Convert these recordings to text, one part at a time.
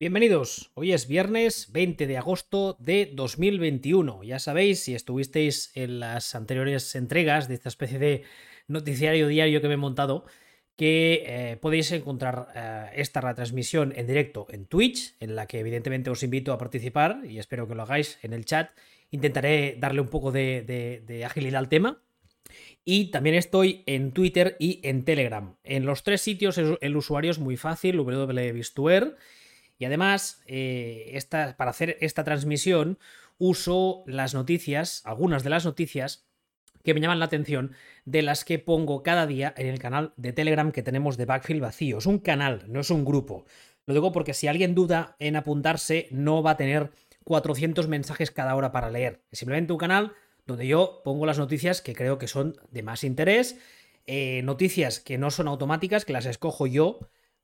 Bienvenidos, hoy es viernes 20 de agosto de 2021. Ya sabéis, si estuvisteis en las anteriores entregas de esta especie de noticiario diario que me he montado, que eh, podéis encontrar eh, esta retransmisión en directo en Twitch, en la que evidentemente os invito a participar y espero que lo hagáis en el chat. Intentaré darle un poco de, agilidad al tema. Y también estoy en Twitter y en Telegram. En los tres sitios el usuario es muy fácil, www.vistuer. Y además, eh, para hacer esta transmisión, uso las noticias, algunas de las noticias que me llaman la atención, de las que pongo cada día en el canal de Telegram que tenemos de Backfield Vacío. Es un canal, no es un grupo. Lo digo porque si alguien duda en apuntarse, no va a tener 400 mensajes cada hora para leer. Es simplemente un canal donde yo pongo las noticias que creo que son de más interés, eh, noticias que no son automáticas, que las escojo yo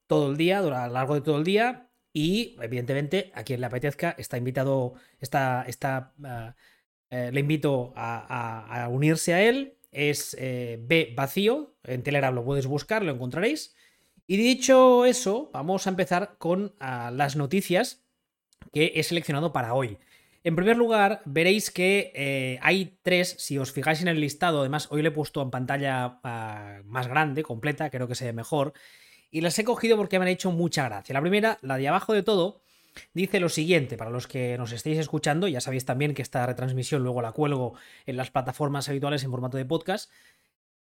todo el día, a lo largo de todo el día, y evidentemente, a quien le apetezca, está invitado, está, está, ah, eh, le invito a, unirse a él. Es eh, B vacío, en Telegram lo puedes buscar, lo encontraréis. Y dicho eso, vamos a empezar con ah, las noticias que he seleccionado para hoy. En primer lugar, veréis que eh, hay tres, si os fijáis en el listado, además hoy le he puesto en pantalla ah, más grande, completa, creo que se ve mejor y las he cogido porque me han hecho mucha gracia. La primera, la de abajo de todo, dice lo siguiente, para los que nos estéis escuchando, ya sabéis también que esta retransmisión luego la cuelgo en las plataformas habituales en formato de podcast.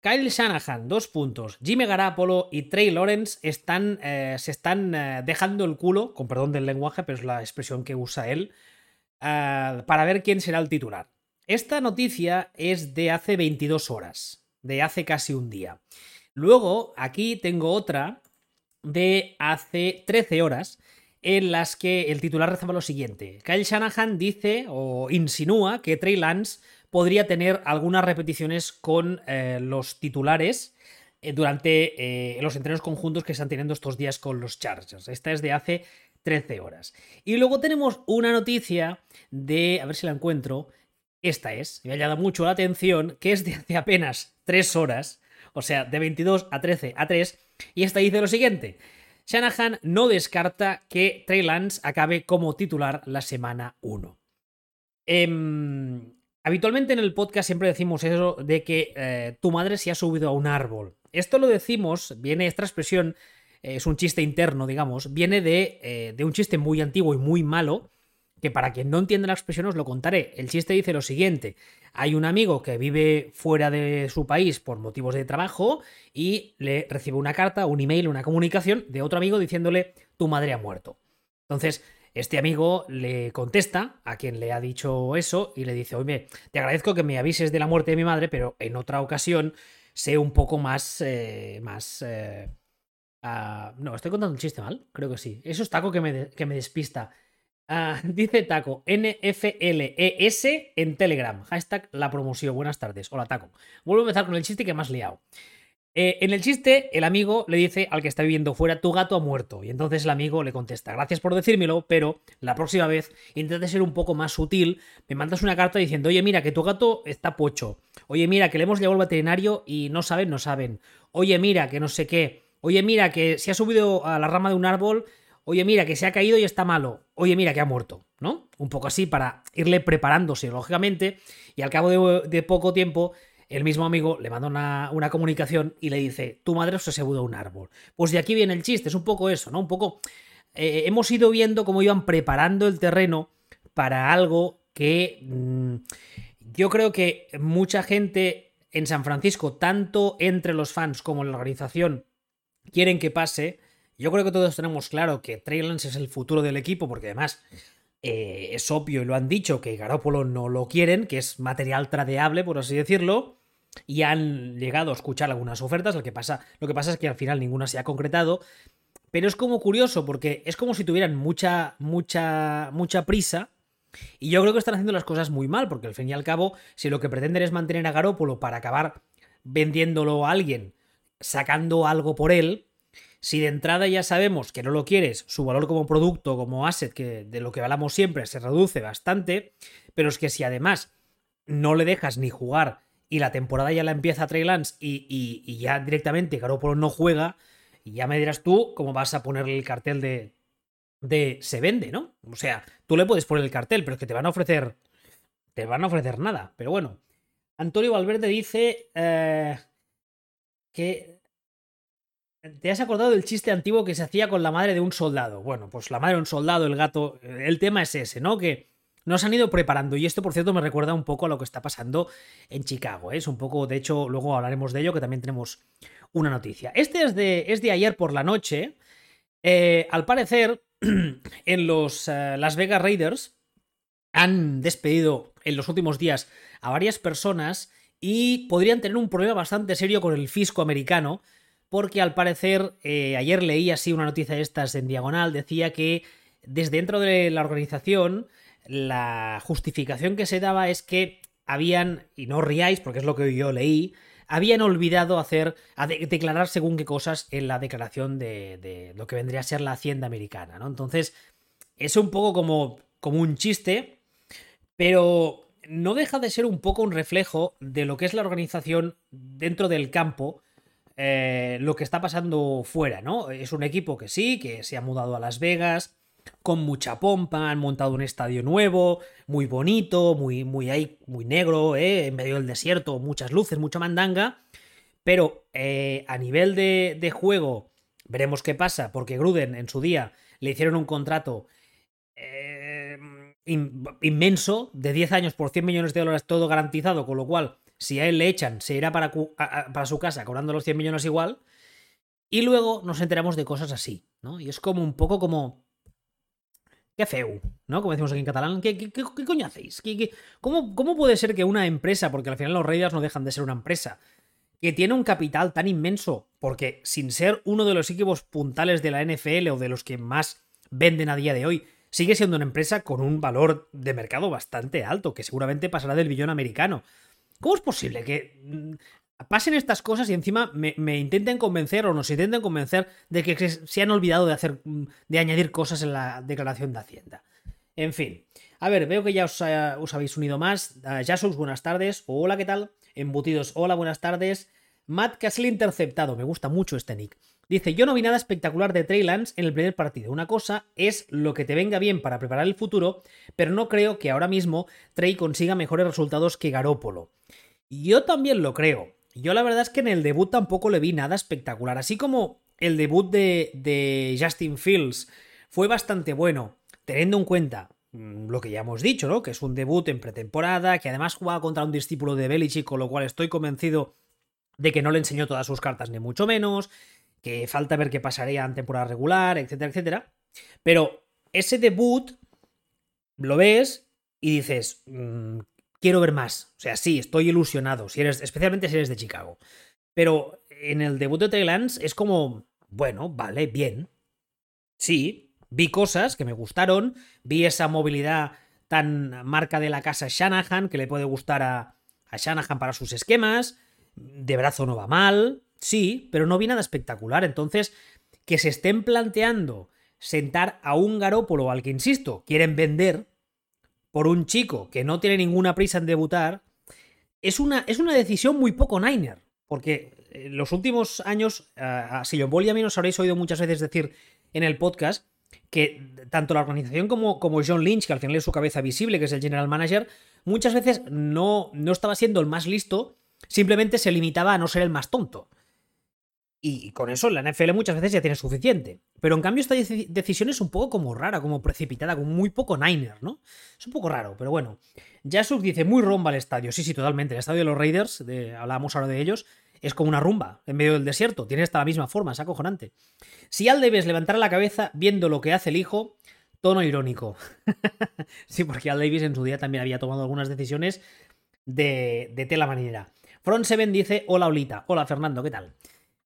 Kyle Shanahan, dos puntos. Jimmy Garapolo y Trey Lawrence están, eh, se están eh, dejando el culo, con perdón del lenguaje, pero es la expresión que usa él, eh, para ver quién será el titular. Esta noticia es de hace 22 horas, de hace casi un día. Luego, aquí tengo otra de hace 13 horas en las que el titular rezaba lo siguiente. Kyle Shanahan dice o insinúa que Trey Lance podría tener algunas repeticiones con eh, los titulares eh, durante eh, los entrenos conjuntos que están teniendo estos días con los Chargers. Esta es de hace 13 horas. Y luego tenemos una noticia de, a ver si la encuentro, esta es, me ha llamado mucho la atención, que es de hace apenas 3 horas, o sea, de 22 a 13 a 3, y esta dice lo siguiente. Shanahan no descarta que Trey Lance acabe como titular la semana 1. Em, habitualmente en el podcast siempre decimos eso de que eh, tu madre se ha subido a un árbol. Esto lo decimos, viene esta expresión, es un chiste interno, digamos, viene de, eh, de un chiste muy antiguo y muy malo, que para quien no entienda la expresión os lo contaré. El chiste dice lo siguiente. Hay un amigo que vive fuera de su país por motivos de trabajo y le recibe una carta, un email, una comunicación de otro amigo diciéndole tu madre ha muerto. Entonces, este amigo le contesta a quien le ha dicho eso y le dice, oye, te agradezco que me avises de la muerte de mi madre, pero en otra ocasión sé un poco más... Eh, más eh, ah, no, estoy contando un chiste mal, creo que sí. Eso es taco que me, que me despista. Ah, dice Taco, NFLES en Telegram. Hashtag la promoción. Buenas tardes. Hola, Taco. Vuelvo a empezar con el chiste que has liado. Eh, en el chiste, el amigo le dice al que está viviendo fuera, tu gato ha muerto. Y entonces el amigo le contesta, gracias por decírmelo, pero la próxima vez intenta ser un poco más sutil. Me mandas una carta diciendo, oye, mira, que tu gato está pocho. Oye, mira, que le hemos llevado al veterinario y no saben, no saben. Oye, mira, que no sé qué. Oye, mira, que se ha subido a la rama de un árbol Oye, mira, que se ha caído y está malo. Oye, mira, que ha muerto, ¿no? Un poco así para irle preparándose, lógicamente. Y al cabo de, poco tiempo, el mismo amigo le manda una, comunicación y le dice, tu madre se ha a un árbol. Pues de aquí viene el chiste, es un poco eso, ¿no? Un poco... Eh, hemos ido viendo cómo iban preparando el terreno para algo que mm, yo creo que mucha gente en San Francisco, tanto entre los fans como en la organización, quieren que pase yo creo que todos tenemos claro que Trey Lance es el futuro del equipo, porque además eh, es obvio y lo han dicho que Garópolo no lo quieren, que es material tradeable, por así decirlo. Y han llegado a escuchar algunas ofertas. Lo que pasa, lo que pasa es que al final ninguna se ha concretado. Pero es como curioso, porque es como si tuvieran mucha, mucha, mucha prisa. Y yo creo que están haciendo las cosas muy mal, porque al fin y al cabo, si lo que pretenden es mantener a Garópolo para acabar vendiéndolo a alguien, sacando algo por él, si de entrada ya sabemos que no lo quieres, su valor como producto, como asset, que de lo que hablamos siempre, se reduce bastante, pero es que si además no le dejas ni jugar y la temporada ya la empieza Trey Lance y, ya directamente Garoppolo no juega, ya me dirás tú cómo vas a ponerle el cartel de de se vende, ¿no? O sea, tú le puedes poner el cartel, pero es que te van a ofrecer. Te van a ofrecer nada. Pero bueno. Antonio Valverde dice eh, que. ¿Te has acordado del chiste antiguo que se hacía con la madre de un soldado? Bueno, pues la madre de un soldado, el gato. El tema es ese, ¿no? Que nos han ido preparando. Y esto, por cierto, me recuerda un poco a lo que está pasando en Chicago. ¿eh? Es un poco, de hecho, luego hablaremos de ello, que también tenemos una noticia. Este es de, es de ayer por la noche. Eh, al parecer, en los eh, Las Vegas Raiders han despedido en los últimos días a varias personas y podrían tener un problema bastante serio con el fisco americano, porque al parecer, eh, ayer leí así una noticia de estas en diagonal, decía que desde dentro de la organización la justificación que se daba es que habían, y no riáis porque es lo que yo leí, habían olvidado hacer, declarar según qué cosas en la declaración de, lo que vendría a ser la hacienda americana, ¿no? Entonces, es un poco como, como un chiste, pero no deja de ser un poco un reflejo de lo que es la organización dentro del campo, eh, lo que está pasando fuera, ¿no? Es un equipo que sí, que se ha mudado a Las Vegas, con mucha pompa, han montado un estadio nuevo, muy bonito, muy, muy ahí, muy negro, ¿eh? en medio del desierto, muchas luces, mucha mandanga. Pero eh, a nivel de, de, juego, veremos qué pasa, porque Gruden en su día le hicieron un contrato inmenso, de 10 años por 100 millones de dólares, todo garantizado, con lo cual, si a él le echan, se irá para, para su casa cobrando los 100 millones igual. Y luego nos enteramos de cosas así, ¿no? Y es como un poco como qué feu, ¿no? Como decimos aquí en catalán, ¿qué, coño hacéis? cómo, cómo, puede ser que una empresa, porque al final los Raiders no dejan de ser una empresa, que tiene un capital tan inmenso, porque sin ser uno de los equipos puntales de la NFL o de los que más venden a día de hoy, sigue siendo una empresa con un valor de mercado bastante alto, que seguramente pasará del billón americano. ¿Cómo es posible que mm, pasen estas cosas y encima me, intenten convencer o nos intenten convencer de que se han olvidado de hacer mm, de añadir cosas en la declaración de Hacienda. En fin. A ver, veo que ya os, eh, habéis unido más. Uh, buenas tardes. Hola, ¿qué tal? Embutidos, hola, buenas tardes. Matt Castle interceptado, me gusta mucho este nick. Dice, yo no vi nada espectacular de Trey Lance en el primer partido. Una cosa es lo que te venga bien para preparar el futuro, pero no creo que ahora mismo Trey consiga mejores resultados que Garópolo. Yo también lo creo. Yo la verdad es que en el debut tampoco le vi nada espectacular. Así como el debut de, Justin Fields fue bastante bueno, teniendo en cuenta mm, lo que ya hemos dicho, ¿no? Que es un debut en pretemporada, que además jugaba contra un discípulo de Belichick, con lo cual estoy convencido de que no le enseñó todas sus cartas, ni mucho menos, que falta ver qué pasaría en temporada regular, etcétera, etcétera. Pero ese debut lo ves y dices, mm, quiero ver más. O sea, sí, estoy ilusionado, si eres, especialmente si eres de Chicago. Pero en el debut de Trey Lance es como, bueno, vale, bien. Sí, vi cosas que me gustaron, vi esa movilidad tan marca de la casa Shanahan que le puede gustar a, a Shanahan para sus esquemas. De brazo no va mal, sí, pero no vi nada espectacular. Entonces, que se estén planteando sentar a un Garópolo al que, insisto, quieren vender, por un chico que no tiene ninguna prisa en debutar, es una, es una decisión muy poco Niner. Porque en los últimos años, a Sillon Ball y a mí nos habréis oído muchas veces decir en el podcast que tanto la organización como, como John Lynch, que al final es su cabeza visible, que es el general manager, muchas veces no, no estaba siendo el más listo, simplemente se limitaba a no ser el más tonto. Y con eso la NFL muchas veces ya tiene suficiente. Pero en cambio esta decisión es un poco como rara, como precipitada, como muy poco Niner, ¿no? Es un poco raro, pero bueno. Jasuk dice, muy romba el estadio. Sí, sí, totalmente. El estadio de los Raiders, de, hablábamos ahora de ellos, es como una rumba en medio del desierto. Tiene hasta la misma forma, es acojonante. Si al debes levantar la cabeza viendo lo que hace el hijo, tono irónico. sí, porque Al Davis en su día también había tomado algunas decisiones de, de tela manera. Front Seven dice, hola Olita. Hola Fernando, ¿qué tal?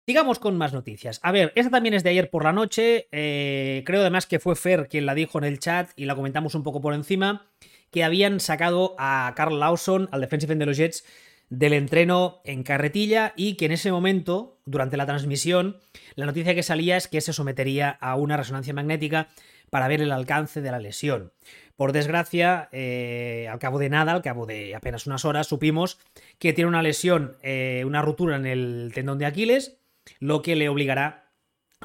Sigamos con más noticias. A ver, esta también es de ayer por la noche. Eh, creo además que fue Fer quien la dijo en el chat y la comentamos un poco por encima. Que habían sacado a Carl Lawson, al defensive end de los Jets, del entreno en carretilla y que en ese momento, durante la transmisión, la noticia que salía es que se sometería a una resonancia magnética para ver el alcance de la lesión. Por desgracia, eh, al cabo de nada, al cabo de apenas unas horas, supimos que tiene una lesión, eh, una ruptura en el tendón de Aquiles lo que le obligará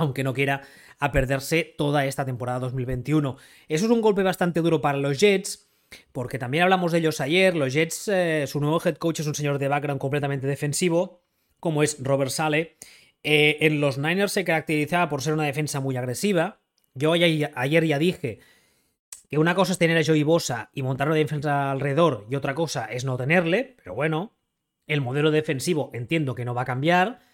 aunque no quiera, a perderse toda esta temporada 2021. Eso es un golpe bastante duro para los Jets, porque también hablamos de ellos ayer. Los Jets, eh, su nuevo head coach es un señor de background completamente defensivo, como es Robert Sale. Eh, en los Niners se caracterizaba por ser una defensa muy agresiva. Yo ayer ya dije que una cosa es tener a Joey Bosa y montar una defensa alrededor, y otra cosa es no tenerle, pero bueno, el modelo defensivo entiendo que no va a cambiar.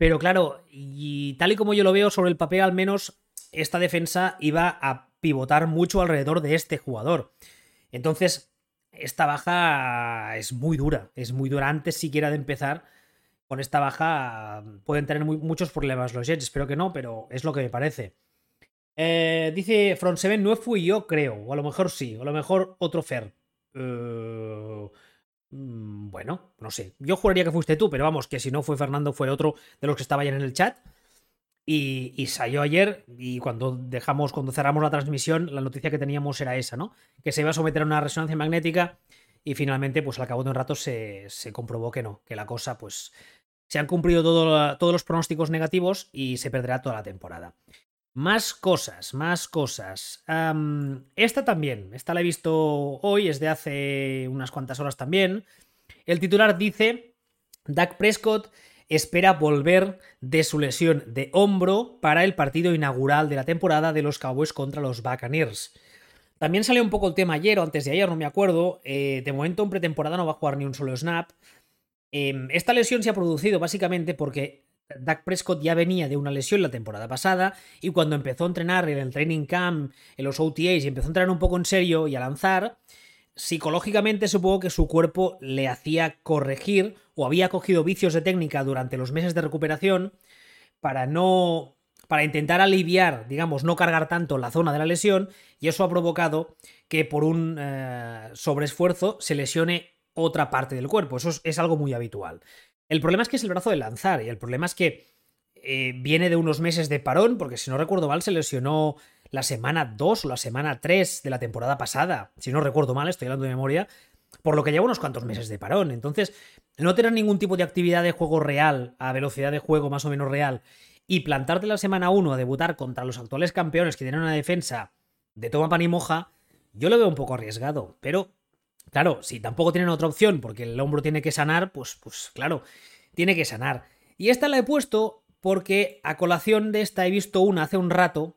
Pero claro, y tal y como yo lo veo sobre el papel, al menos esta defensa iba a pivotar mucho alrededor de este jugador. Entonces, esta baja es muy dura, es muy dura. Antes siquiera de empezar, con esta baja pueden tener muchos problemas los Jets. Espero que no, pero es lo que me parece. Eh, dice Front Seven, no fui yo, creo. O a lo mejor sí, o a lo mejor otro Fer. Eh, Mm, bueno, no sé. Yo juraría que fuiste tú, pero vamos, que si no fue Fernando, fue otro de los que estaba ayer en el chat. Y, salió ayer, y cuando dejamos, cuando cerramos la transmisión, la noticia que teníamos era esa, ¿no? Que se iba a someter a una resonancia magnética. Y finalmente, pues al cabo de un rato se, comprobó que no, que la cosa, pues. Se han cumplido todos los pronósticos negativos y se perderá toda la temporada. Más cosas, más cosas. esta también, esta la he visto hoy, es de hace unas cuantas horas también. El titular dice, Dak Prescott espera volver de su lesión de hombro para el partido inaugural de la temporada de los Cowboys contra los Buccaneers. También salió un poco el tema ayer o antes de ayer, no me acuerdo. Eh, de momento en pretemporada no va a jugar ni un solo snap. Em, esta lesión se ha producido básicamente porque Dak Prescott ya venía de una lesión la temporada pasada y cuando empezó a entrenar en el training camp, en los OTAs y empezó a entrenar un poco en serio y a lanzar, psicológicamente supongo que su cuerpo le hacía corregir o había cogido vicios de técnica durante los meses de recuperación para no para intentar aliviar, digamos, no cargar tanto la zona de la lesión y eso ha provocado que por un eh, sobreesfuerzo se lesione otra parte del cuerpo. Eso es algo muy habitual. El problema es que es el brazo de lanzar y el problema es que eh, viene de unos meses de parón, porque si no recuerdo mal se lesionó la semana 2 o la semana 3 de la temporada pasada. Si no recuerdo mal, estoy hablando de memoria, por lo que lleva unos cuantos meses de parón. Entonces, no tener ningún tipo de actividad de juego real, a velocidad de juego más o menos real, y plantarte la semana 1 a debutar contra los actuales campeones que tienen una defensa de toma pan y moja, yo lo veo un poco arriesgado, pero Claro, si tampoco tienen otra opción porque el hombro tiene que sanar, pues, pues claro, tiene que sanar. Y esta la he puesto porque a colación de esta he visto una hace un rato,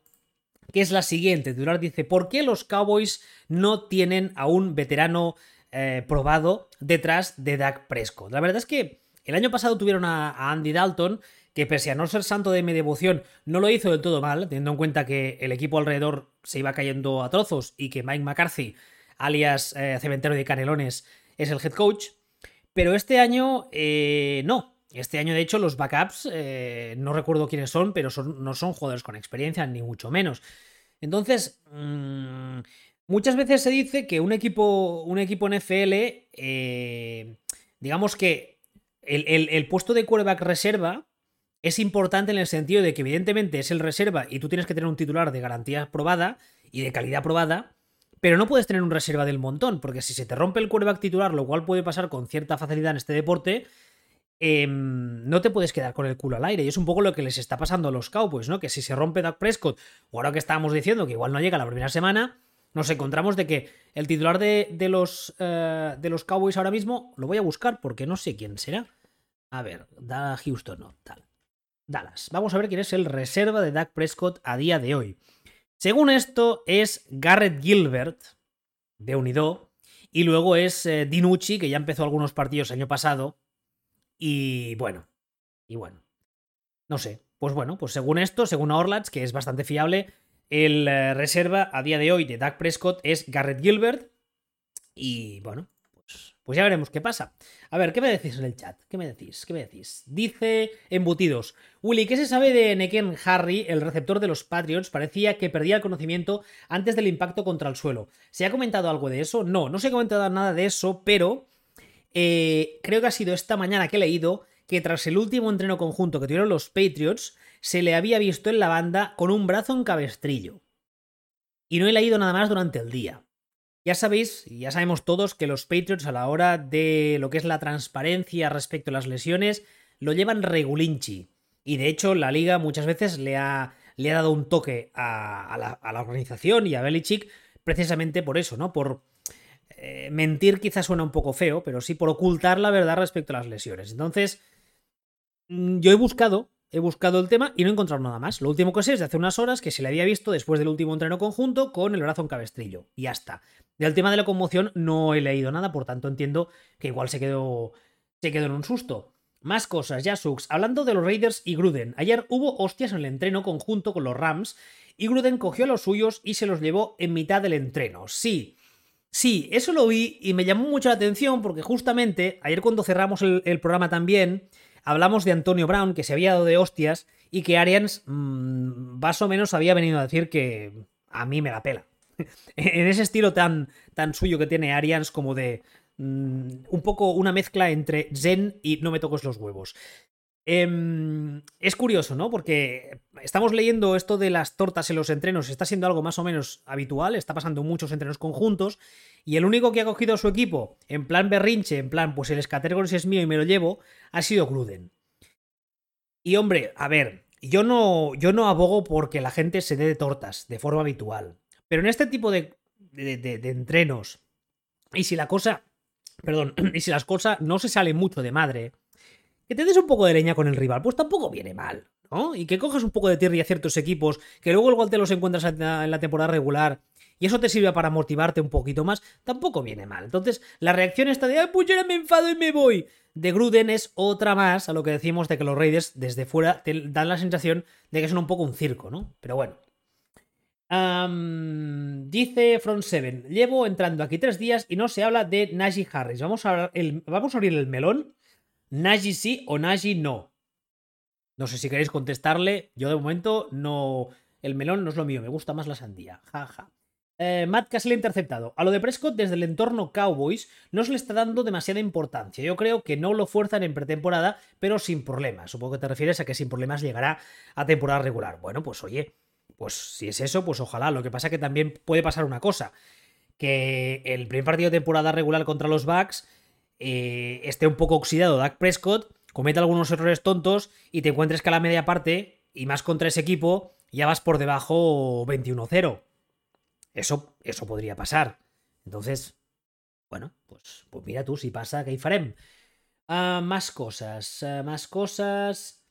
que es la siguiente. Durar dice, ¿por qué los Cowboys no tienen a un veterano eh, probado detrás de Dak Prescott? La verdad es que el año pasado tuvieron a, Andy Dalton, que pese a no ser santo de mi devoción, no lo hizo del todo mal, teniendo en cuenta que el equipo alrededor se iba cayendo a trozos y que Mike McCarthy alias eh, Cementerio de Canelones, es el head coach. Pero este año eh, no. Este año, de hecho, los backups, eh, no recuerdo quiénes son, pero no son jugadores con experiencia, ni mucho menos. Entonces, mm, muchas veces se dice que un equipo, un equipo NFL, digamos que el, el puesto de quarterback reserva es importante en el sentido de que evidentemente es el reserva y tú tienes que tener un titular de garantía probada y de calidad probada, pero no puedes tener un reserva del montón, porque si se te rompe el quarterback titular, lo cual puede pasar con cierta facilidad en este deporte, em, no te puedes quedar con el culo al aire. Y es un poco lo que les está pasando a los Cowboys, ¿no? Que si se rompe Doug Prescott, o ahora que estábamos diciendo que igual no llega la primera semana, nos encontramos de que el titular de, los, eh, los Cowboys ahora mismo lo voy a buscar porque no sé quién será. A ver, da Houston, no. Dallas. Vamos a ver quién es el reserva de Doug Prescott a día de hoy. Según esto, es Garrett Gilbert, de Unido, y luego es eh, Dinucci, que ya empezó algunos partidos el año pasado. Y bueno, y bueno. No sé. Pues bueno, pues según esto, según Orlats, que es bastante fiable, el eh, reserva a día de hoy de Doug Prescott es Garrett Gilbert. Y bueno, pues ya veremos qué pasa. A ver, ¿qué me decís en el chat? ¿Qué me decís? ¿Qué me decís? Dice Embutidos. Willy, ¿qué se sabe de Neken Harry, el receptor de los Patriots? Parecía que perdía el conocimiento antes del impacto contra el suelo. ¿Se ha comentado algo de eso? No, no se ha comentado nada de eso, pero eh, creo que ha sido esta mañana que he leído que tras el último entreno conjunto que tuvieron los Patriots, se le había visto en la banda con un brazo en cabestrillo. Y no he leído nada más durante el día. Ya sabéis, ya sabemos todos, que los Patriots a la hora de lo que es la transparencia respecto a las lesiones lo llevan regulinchi. Y de hecho, la liga muchas veces le ha, le ha dado un toque a, la, organización y a Belichick precisamente por eso, ¿no? Por eh, mentir quizás suena un poco feo, pero sí por ocultar la verdad respecto a las lesiones. Entonces, mm, yo he buscado, he buscado el tema y no he encontrado nada más. Lo último que sé es de hace unas horas que se le había visto después del último entreno conjunto con el brazo en cabestrillo. Y ya está. Del tema de la conmoción no he leído nada, por tanto entiendo que igual se quedó, se quedó en un susto. Más cosas, ya Sux. Hablando de los Raiders y Gruden. Ayer hubo hostias en el entreno conjunto con los Rams y Gruden cogió a los suyos y se los llevó en mitad del entreno. Sí. Sí, eso lo vi y me llamó mucho la atención porque justamente ayer cuando cerramos el, programa también hablamos de Antonio Brown que se había dado de hostias y que Arians mm, más o menos había venido a decir que a mí me la pela. en ese estilo tan, tan suyo que tiene Arians como de Mm, un poco una mezcla entre Zen y no me toques los huevos. Em, es curioso, ¿no? Porque estamos leyendo esto de las tortas en los entrenos, está siendo algo más o menos habitual, está pasando muchos entrenos conjuntos, y el único que ha cogido a su equipo en plan berrinche, en plan, pues el Scattergories es mío y me lo llevo, ha sido Gruden. Y hombre, a ver, yo no, yo no abogo porque la gente se dé de tortas de forma habitual, pero en este tipo de, de entrenos, y si la cosa Perdón, y si las cosas no se salen mucho de madre, que te des un poco de leña con el rival, pues tampoco viene mal, ¿no? Y que cojas un poco de tierra a ciertos equipos, que luego igual te los encuentras en la temporada regular y eso te sirve para motivarte un poquito más, tampoco viene mal. Entonces, la reacción esta de, ¡ay, pues yo me enfado y me voy! de Gruden es otra más a lo que decimos de que los Raiders desde fuera te dan la sensación de que son un poco un circo, ¿no? Pero bueno, dice Front 7, llevo entrando aquí tres días y no se habla de Najee Harris. Vamos a, vamos a abrir el melón. Najee sí o Najee no. No sé si queréis contestarle. Yo de momento no... El melón no es lo mío, me gusta más la sandía. Jaja. Eh, Matt Castle interceptado. A lo de Prescott desde el entorno Cowboys no se le está dando demasiada importancia. Yo creo que no lo fuerzan en pretemporada, pero sin problemas. Supongo que te refieres a que sin problemas llegará a temporada regular. Bueno, pues oye, pues si es eso, pues ojalá. Lo que pasa es que también puede pasar una cosa. Que el primer partido de temporada regular contra los Bucks eh, esté un poco oxidado Dak Prescott, cometa algunos errores tontos y te encuentres que a la media parte, y más contra ese equipo, ya vas por debajo 21-0. Eso, eso podría pasar. Entonces, bueno, pues, pues mira tú, si pasa, ¿qué farem? Ah, más cosas, ah, más cosas.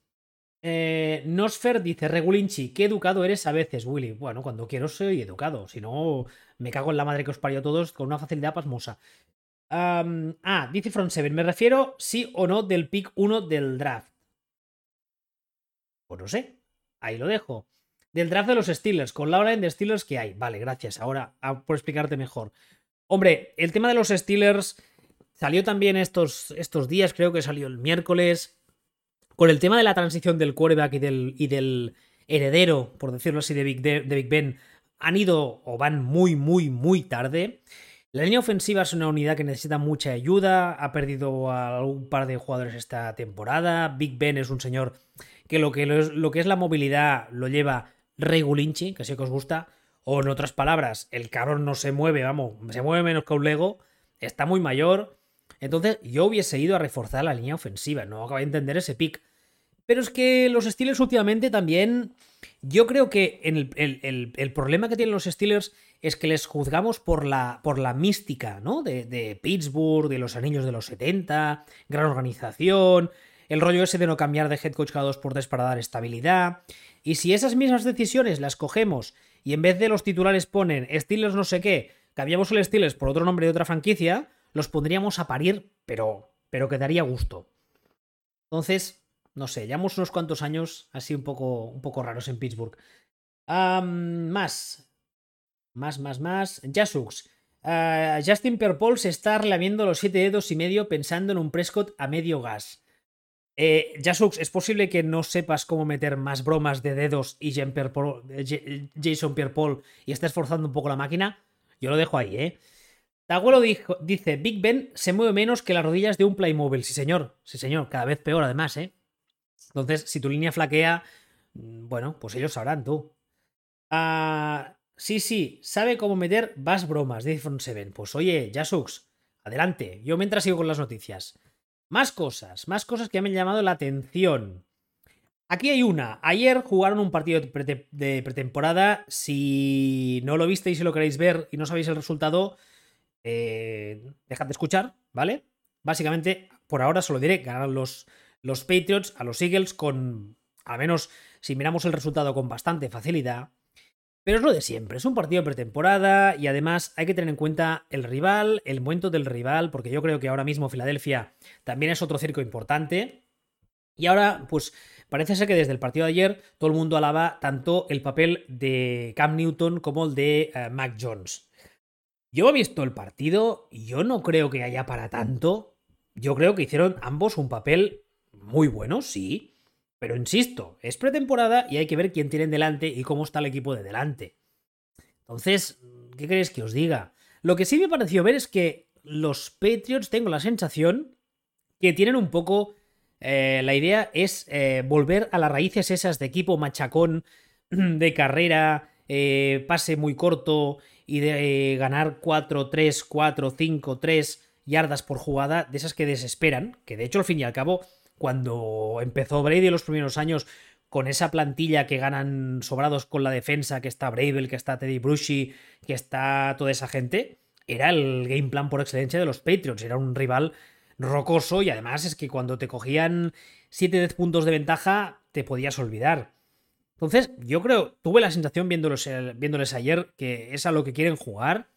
Eh, Nosfer dice, Regulinchi, qué educado eres a veces, Willy. Bueno, cuando quiero soy educado, si no, me cago en la madre que os parió a todos con una facilidad pasmosa. Ah, dice Front 7, me refiero sí o no del pick 1 del draft. Pues no sé, ahí lo dejo. Del draft de los Steelers, con la hora de Steelers que hay. Vale, gracias. Ahora, por explicarte mejor. Hombre, el tema de los Steelers salió también estos, estos días, creo que salió el miércoles. Con el tema de la transición del quarterback y del, heredero, por decirlo así, de Big Ben, han ido o van muy, muy, muy tarde. La línea ofensiva es una unidad que necesita mucha ayuda, ha perdido a un par de jugadores esta temporada. Big Ben es un señor que lo que, es la movilidad lo lleva regulinchi, que sé que os gusta, o en otras palabras, el cabrón no se mueve, vamos, se mueve menos que un Lego, está muy mayor, entonces yo hubiese ido a reforzar la línea ofensiva, no acabo de entender ese pick. Pero es que los Steelers últimamente también... Yo creo que el, problema que tienen los Steelers es que les juzgamos por la, mística, ¿no? De, Pittsburgh, de los anillos de los 70, gran organización, el rollo ese de no cambiar de head coach cada dos por tres para dar estabilidad. Y si esas mismas decisiones las cogemos y en vez de los titulares ponen Steelers no sé qué, cambiamos el Steelers por otro nombre de otra franquicia, los pondríamos a parir, pero, pero que gusto. Entonces, no sé, llevamos unos cuantos años así un poco, un poco raros en Pittsburgh. más. Más, más, más. Jasux. Uh, Justin Perpol se está relamiendo los siete dedos y medio pensando en un Prescott a medio gas. Eh, Jasux, ¿es posible que no sepas cómo meter más bromas de dedos y eh, Jason Pierre-Paul y estés forzando un poco la máquina? Yo lo dejo ahí, ¿eh? Taguelo dice, Big Ben se mueve menos que las rodillas de un Playmobil. Sí, señor. Sí, señor. Cada vez peor, además, ¿eh? Entonces, si tu línea flaquea, mm, bueno, pues ellos sabrán tú. Ah, sí, sí, sabe cómo meter vas bromas, dice Front Seven. Pues oye, Jasux, adelante. Yo mientras sigo con las noticias. Más cosas, más cosas que me han llamado la atención. Aquí hay una. Ayer jugaron un partido de pretemporada. Si no lo visteis y lo queréis ver y no sabéis el resultado, eh, dejad de escuchar, ¿vale? Básicamente, por ahora solo diré, ganaron los, los Patriots a los Eagles con, al menos si miramos el resultado con bastante facilidad. Pero es lo de siempre, es un partido pretemporada y además hay que tener en cuenta el rival, el momento del rival, porque yo creo que ahora mismo Filadelfia también es otro circo importante. Y ahora, pues parece ser que desde el partido de ayer todo el mundo alaba tanto el papel de Cam Newton como el de eh, Mac Jones. Yo he visto el partido y yo no creo que haya para tanto. Yo creo que hicieron ambos un papel muy bueno, sí, pero insisto, es pretemporada y hay que ver quién tienen delante y cómo está el equipo de delante. Entonces, ¿qué queréis que os diga? Lo que sí me pareció ver es que los Patriots, tengo la sensación que tienen un poco... Eh, la idea es eh, volver a las raíces esas de equipo machacón, de carrera, eh, pase muy corto y de ganar 4, 3, 4, 5, 3 yardas por jugada, de esas que desesperan, que de hecho al fin y al cabo cuando empezó Brady en los primeros años con esa plantilla que ganan sobrados con la defensa, que está Bravel, que está Teddy Bruschi, que está toda esa gente, era el game plan por excelencia de los Patriots. Era un rival rocoso y además es que cuando te cogían 7-10 puntos de ventaja te podías olvidar. Entonces, yo creo, tuve la sensación viéndolos, viéndoles ayer que es a lo que quieren jugar.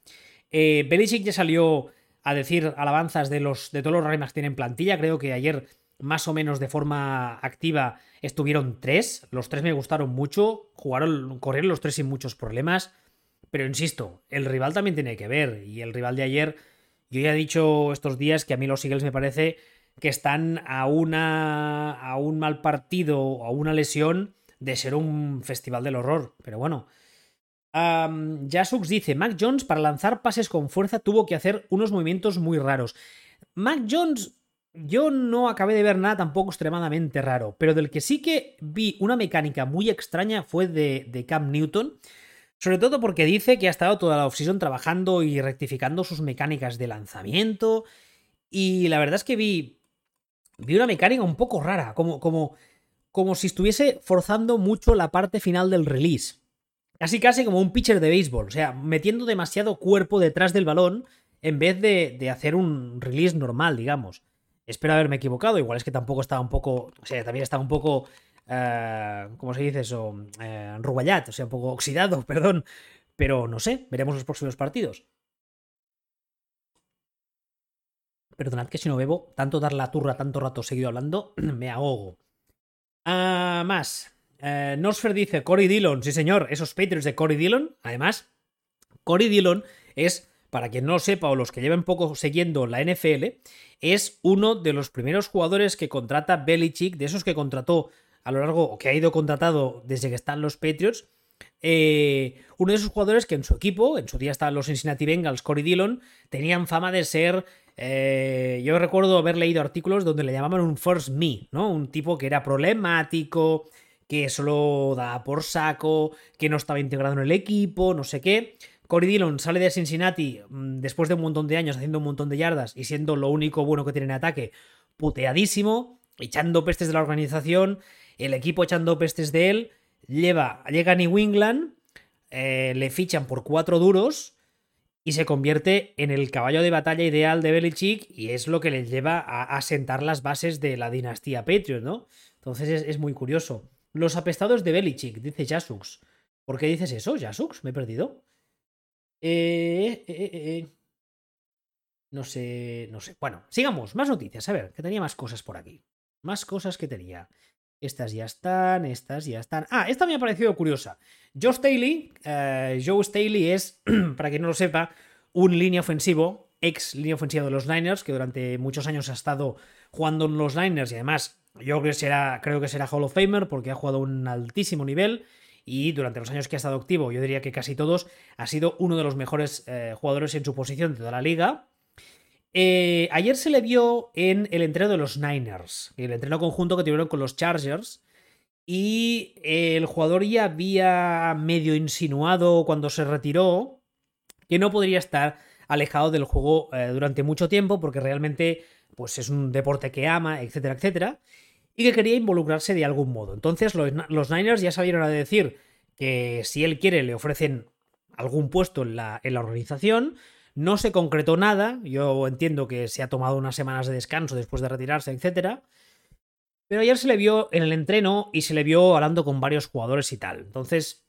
Eh, Belichick ya salió a decir alabanzas de, los, de todos los Reymas que tienen plantilla. Creo que ayer más o menos de forma activa estuvieron tres. Los tres me gustaron mucho. Jugaron, corrieron los tres sin muchos problemas. Pero insisto, el rival también tiene que ver. Y el rival de ayer, yo ya he dicho estos días que a mí los Eagles me parece que están a una. a un mal partido o a una lesión de ser un festival del horror. Pero bueno. Um, Jasux dice: Mac Jones para lanzar pases con fuerza tuvo que hacer unos movimientos muy raros. Mac Jones yo no acabé de ver nada tampoco extremadamente raro, pero del que sí que vi una mecánica muy extraña fue de, de Cam Newton. Sobre todo porque dice que ha estado toda la offseason trabajando y rectificando sus mecánicas de lanzamiento. Y la verdad es que vi, vi una mecánica un poco rara, como, como, como si estuviese forzando mucho la parte final del release. Casi casi como un pitcher de béisbol, o sea, metiendo demasiado cuerpo detrás del balón en vez de, de hacer un release normal, digamos. Espero haberme equivocado, igual es que tampoco estaba un poco, o sea, también estaba un poco, eh, ¿cómo se dice eso? Eh, o sea, un poco oxidado, perdón. Pero no sé, veremos los próximos partidos. Perdonad que si no bebo, tanto dar la turra tanto rato seguido hablando, me ahogo. Ah, más. Eh, Nosfer dice, Cory Dillon, sí señor, esos Patriots de Cory Dillon, además, Cory Dillon es para quien no lo sepa o los que lleven poco siguiendo la NFL, es uno de los primeros jugadores que contrata Belichick, de esos que contrató a lo largo, o que ha ido contratado desde que están los Patriots. Eh, uno de esos jugadores que en su equipo, en su día estaban los Cincinnati Bengals, Corey Dillon, tenían fama de ser. Eh, yo recuerdo haber leído artículos donde le llamaban un first me, ¿no? Un tipo que era problemático, que solo daba por saco, que no estaba integrado en el equipo, no sé qué. Cory Dillon sale de Cincinnati mm, después de un montón de años haciendo un montón de yardas y siendo lo único bueno que tiene en ataque, puteadísimo, echando pestes de la organización, el equipo echando pestes de él, lleva, llega a New England, eh, le fichan por cuatro duros y se convierte en el caballo de batalla ideal de Belichick y es lo que le lleva a, sentar las bases de la dinastía Patriot, ¿no? Entonces es, muy curioso. Los apestados de Belichick, dice Jasux. ¿Por qué dices eso, Jasux? Me he perdido. Eh, eh, eh, eh, no sé, no sé. Bueno, sigamos, más noticias. A ver, que tenía más cosas por aquí. Más cosas que tenía. Estas ya están, estas ya están. Ah, esta me ha parecido curiosa. Joe Staley, Joe Staley es, para quien no lo sepa, un línea ofensivo, ex línea ofensiva de los Niners, que durante muchos años ha estado jugando en los Niners y además yo creo que será, creo que será Hall of Famer porque ha jugado a un altísimo nivel y durante los años que ha estado activo, yo diría que casi todos, ha sido uno de los mejores eh, jugadores en su posición de toda la liga. Eh, ayer se le vio en el entreno de los Niners, el entreno conjunto que tuvieron con los Chargers. Y el jugador ya había medio insinuado cuando se retiró que no podría estar alejado del juego eh, durante mucho tiempo porque realmente pues es un deporte que ama, etcétera, etcétera. Y que quería involucrarse de algún modo. Entonces los, Niners ya salieron a decir que si él quiere le ofrecen algún puesto en la, en la organización. No se concretó nada, yo entiendo que se ha tomado unas semanas de descanso después de retirarse, etc. Pero ayer se le vio en el entreno y se le vio hablando con varios jugadores y tal. Entonces,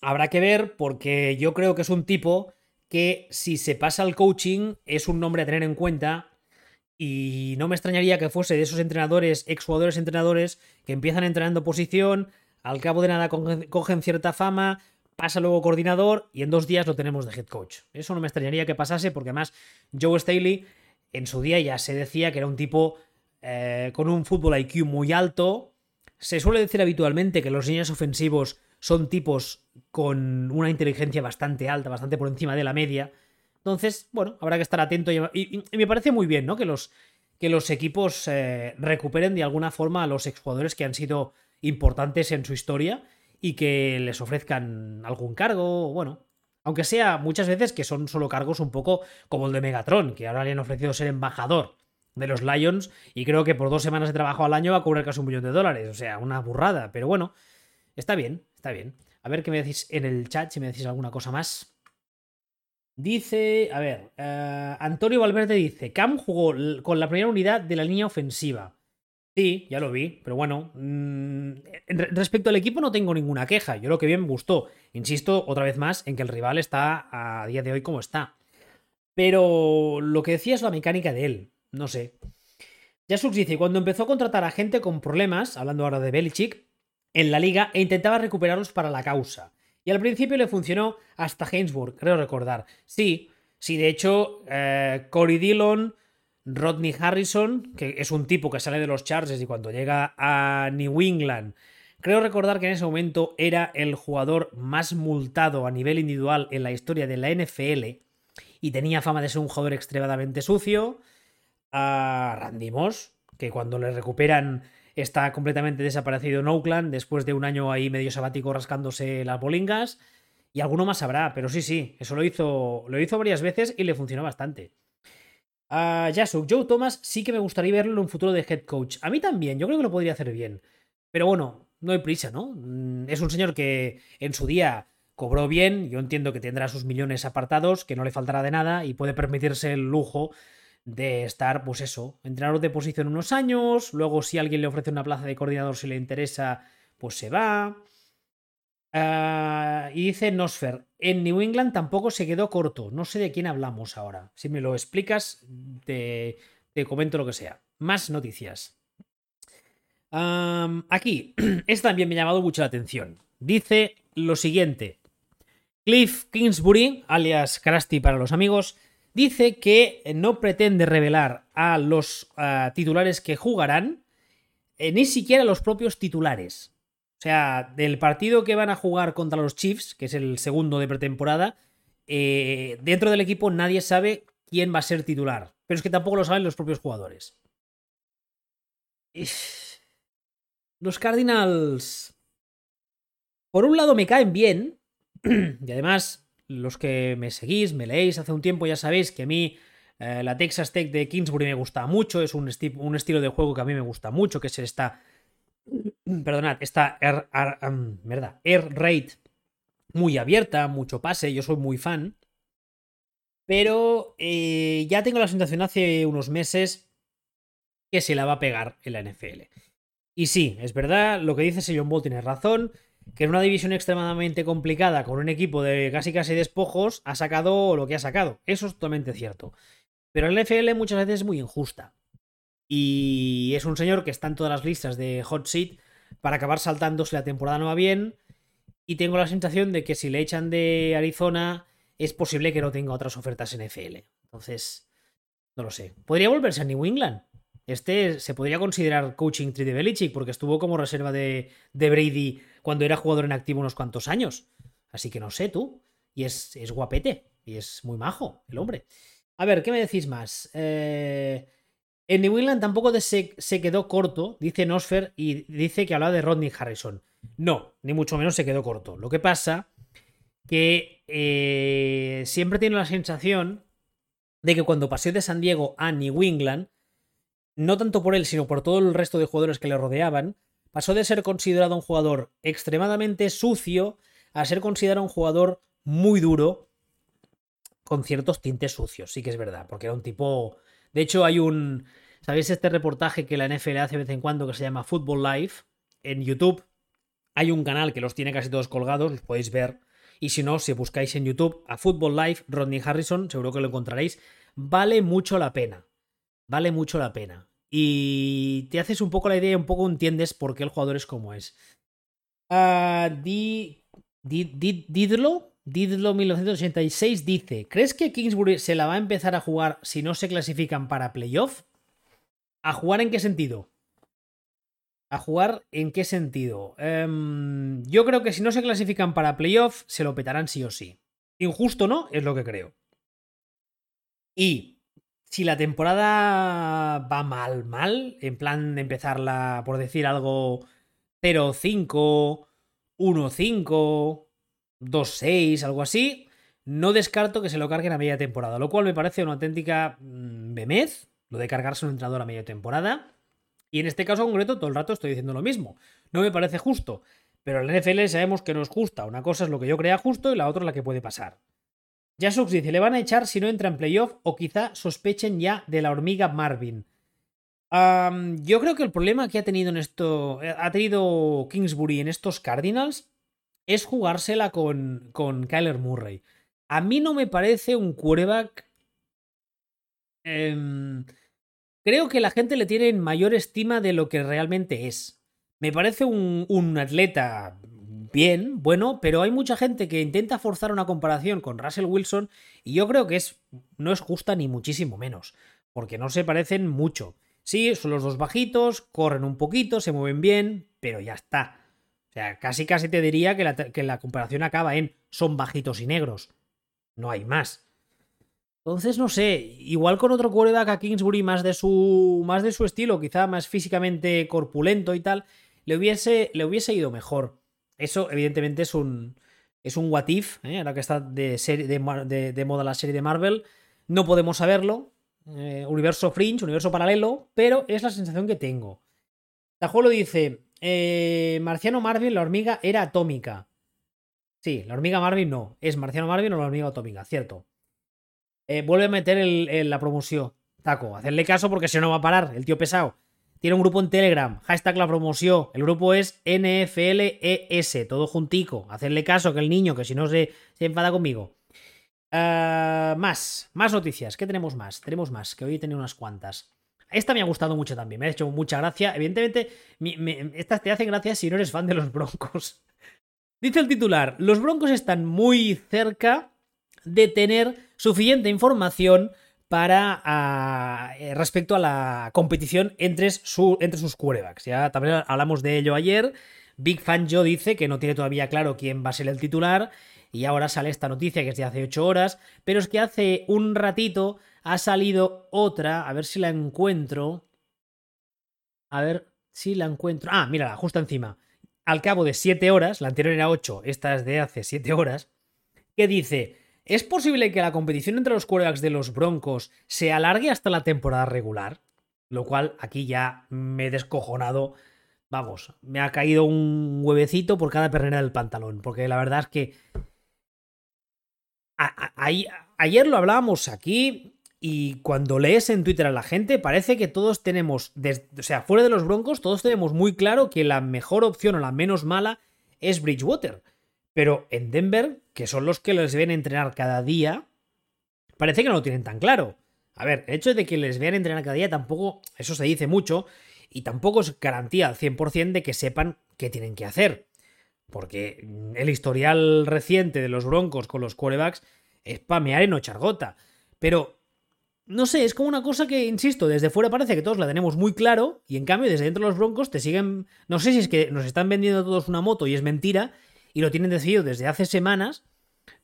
habrá que ver porque yo creo que es un tipo que si se pasa al coaching es un nombre a tener en cuenta y no me extrañaría que fuese de esos entrenadores, exjugadores entrenadores, que empiezan entrenando posición, al cabo de nada cogen cierta fama, pasa luego coordinador y en dos días lo tenemos de head coach. Eso no me extrañaría que pasase porque además Joe Staley en su día ya se decía que era un tipo eh, con un fútbol IQ muy alto. Se suele decir habitualmente que los niños ofensivos son tipos con una inteligencia bastante alta, bastante por encima de la media. Entonces, bueno, habrá que estar atento y, me parece muy bien, ¿no? Que los, que los equipos eh, recuperen de alguna forma a los exjugadores que han sido importantes en su historia y que les ofrezcan algún cargo, bueno, aunque sea muchas veces que son solo cargos un poco como el de Megatron, que ahora le han ofrecido ser embajador de los Lions y creo que por dos semanas de trabajo al año va a cobrar casi un millón de dólares, o sea, una burrada, pero bueno, está bien, está bien. A ver qué me decís en el chat, si me decís alguna cosa más. Dice, a ver, eh, Antonio Valverde dice, Cam jugó con la primera unidad de la línea ofensiva. Sí, ya lo vi, pero bueno, mm, respecto al equipo no tengo ninguna queja, yo lo que bien me gustó. Insisto otra vez más en que el rival está a día de hoy como está. Pero lo que decía es la mecánica de él, no sé. Jasux dice, cuando empezó a contratar a gente con problemas, hablando ahora de Belichick, en la liga e intentaba recuperarlos para la causa. Y al principio le funcionó hasta Hainsburg, creo recordar. Sí, sí, de hecho, eh, Corey Dillon, Rodney Harrison, que es un tipo que sale de los Chargers y cuando llega a New England, creo recordar que en ese momento era el jugador más multado a nivel individual en la historia de la NFL y tenía fama de ser un jugador extremadamente sucio. A Randy Moss, que cuando le recuperan está completamente desaparecido en Oakland después de un año ahí medio sabático rascándose las bolingas. Y alguno más habrá, pero sí, sí, eso lo hizo, lo hizo varias veces y le funcionó bastante. A Yasuk, Joe Thomas sí que me gustaría verlo en un futuro de head coach. A mí también, yo creo que lo podría hacer bien. Pero bueno, no hay prisa, ¿no? Mm, es un señor que en su día cobró bien, yo entiendo que tendrá sus millones apartados, que no le faltará de nada y puede permitirse el lujo de estar, pues eso, entrenador de posición unos años, luego si alguien le ofrece una plaza de coordinador si le interesa, pues se va. Ah, y dice Nosfer, en New England tampoco se quedó corto, no sé de quién hablamos ahora. Si me lo explicas, te, comento lo que sea. Más noticias. aquí, esta también me ha llamado mucho la atención. Dice lo siguiente. Cliff Kingsbury, alias Krusty para los amigos, dice que no pretende revelar a los titulares que jugarán, eh, ni siquiera a los propios titulares. O sea, del partido que van a jugar contra los Chiefs, que es el segundo de pretemporada, eh, dentro del equipo nadie sabe quién va a ser titular. Pero es que tampoco lo saben los propios jugadores. Los Cardinals. Por un lado me caen bien. Y además los que me seguís, me leéis hace un tiempo, ya sabéis que a mí eh, la Texas Tech de Kingsbury me gusta mucho, es un, estilo de juego que a mí me gusta mucho, que es esta, perdonad, esta air, air muy abierta, mucho pase, yo soy muy fan, pero eh, ya tengo la sensación hace unos meses que se la va a pegar en la NFL. Y sí, es verdad, lo que dice John Ball tiene razón, que en una división extremadamente complicada, con un equipo de casi casi despojos, ha sacado lo que ha sacado. Eso es totalmente cierto. Pero el NFL muchas veces es muy injusta. Y es un señor que está en todas las listas de hot seat para acabar saltando si la temporada no va bien. Y tengo la sensación de que si le echan de Arizona, es posible que no tenga otras ofertas en NFL. Entonces, no lo sé. Podría volverse a New England. Este se podría considerar coaching tree de Belichick porque estuvo como reserva de, de Brady cuando era jugador en activo unos cuantos años. Así que no sé tú. Y es, es guapete. Y es muy majo el hombre. A ver, ¿qué me decís más? Eh, en New England tampoco se, se, quedó corto, dice Nosfer, y dice que hablaba de Rodney Harrison. No, ni mucho menos se quedó corto. Lo que pasa que eh, siempre tiene la sensación de que cuando pasó de San Diego a New England, no tanto por él, sino por todo el resto de jugadores que le rodeaban, pasó de ser considerado un jugador extremadamente sucio a ser considerado un jugador muy duro con ciertos tintes sucios, sí que es verdad, porque era un tipo... De hecho, hay un... ¿Sabéis este reportaje que la NFL hace de vez en cuando que se llama Football Life? En YouTube hay un canal que los tiene casi todos colgados, los podéis ver. Y si no, si buscáis en YouTube a Football Life, Rodney Harrison, seguro que lo encontraréis. Vale mucho la pena. Vale mucho la pena. Y te haces un poco la idea y un poco entiendes por qué el jugador es como es. Uh, di, Didlo, Didlo 1986 dice: ¿Crees que Kingsbury se la va a empezar a jugar si no se clasifican para playoff? ¿A jugar en qué sentido? ¿A jugar en qué sentido? Em, yo creo que si no se clasifican para playoff, se lo petarán sí o sí. Injusto no, es lo que creo. Y si la temporada va mal, mal, en plan de empezarla, por decir algo, 0-5, 1-5, 2-6, algo así, no descarto que se lo carguen a media temporada, lo cual me parece una auténtica mm, bemez, lo de cargarse un entrenador a media temporada. Y en este caso concreto, todo el rato estoy diciendo lo mismo. No me parece justo, pero en NFL sabemos que no es justa. Una cosa es lo que yo crea justo y la otra es la que puede pasar. Jasux dice, le van a echar si no entra en playoff o quizá sospechen ya de la hormiga Marvin. yo creo que el problema que ha tenido en esto, eh, ha tenido Kingsbury en estos Cardinals es jugársela con, con Kyler Murray. A mí no me parece un quarterback... Em, creo que la gente le tiene en mayor estima de lo que realmente es. Me parece un, un atleta bien, bueno, pero hay mucha gente que intenta forzar una comparación con Russell Wilson y yo creo que es, no es justa ni muchísimo menos, porque no se parecen mucho. Sí, son los dos bajitos, corren un poquito, se mueven bien, pero ya está. O sea, casi casi te diría que la, comparación acaba en son bajitos y negros. No hay más. Entonces, no sé, igual con otro quarterback a Kingsbury más de su, más de su estilo, quizá más físicamente corpulento y tal, le hubiese, le hubiese ido mejor. Eso, evidentemente, es un, es un what if, ¿eh? ahora que está de, de, moda la serie de Marvel. No podemos saberlo. Eh, universo Fringe, universo paralelo, pero es la sensación que tengo. Tajuelo dice: eh, Marciano Marvin, la hormiga era atómica. Sí, la hormiga Marvin no. Es Marciano Marvin o la hormiga atómica, cierto. vuelve a meter la promoción. Taco, hacerle caso porque si no va a parar, el tío pesado. Tiene un grupo en Telegram, hashtag la promoción. El grupo es NFLES, todo juntico. Hacerle caso que el niño, que si no se, se enfada conmigo. Ah, más, más noticias. ¿Qué tenemos más? Tenemos más, que hoy he tenido unas cuantas. Esta me ha gustado mucho también, me ha hecho mucha gracia. Evidentemente, estas te hacen gracia si no eres fan de los Broncos. Dice el titular, los Broncos están muy cerca de tener suficiente información para ah, eh, respecto a la competición entre, entre sus quarterbacks. Ya también hablamos de ello ayer. Big Fan Joe dice que no tiene todavía claro quién va a ser el titular. Y ahora sale esta noticia que es de hace 8 horas. Pero es que hace un ratito ha salido otra. A ver si la encuentro. A ver si la encuentro. Ah, mírala, justo encima. Al cabo de 7 horas, la anterior era 8, esta es de hace 7 horas. Que dice. ¿Es posible que la competición entre los quarterbacks de los Broncos se alargue hasta la temporada regular? Lo cual aquí ya me he descojonado. Vamos, me ha caído un huevecito por cada pernera del pantalón. Porque la verdad es que. ayer lo hablábamos aquí. Y cuando lees en Twitter a la gente, parece que todos tenemos. o sea, fuera de los Broncos, todos tenemos muy claro que la mejor opción o la menos mala es Bridgewater. Pero en Denver, que son los que les ven entrenar cada día, parece que no lo tienen tan claro. A ver, el hecho de que les vean entrenar cada día tampoco, eso se dice mucho, y tampoco es garantía al 100% de que sepan qué tienen que hacer. Porque el historial reciente de los Broncos con los quarterbacks es pamear en ochargota. Pero, no sé, es como una cosa que, insisto, desde fuera parece que todos la tenemos muy claro, y en cambio desde dentro de los Broncos te siguen... No sé si es que nos están vendiendo todos una moto y es mentira, y lo tienen decidido desde hace semanas,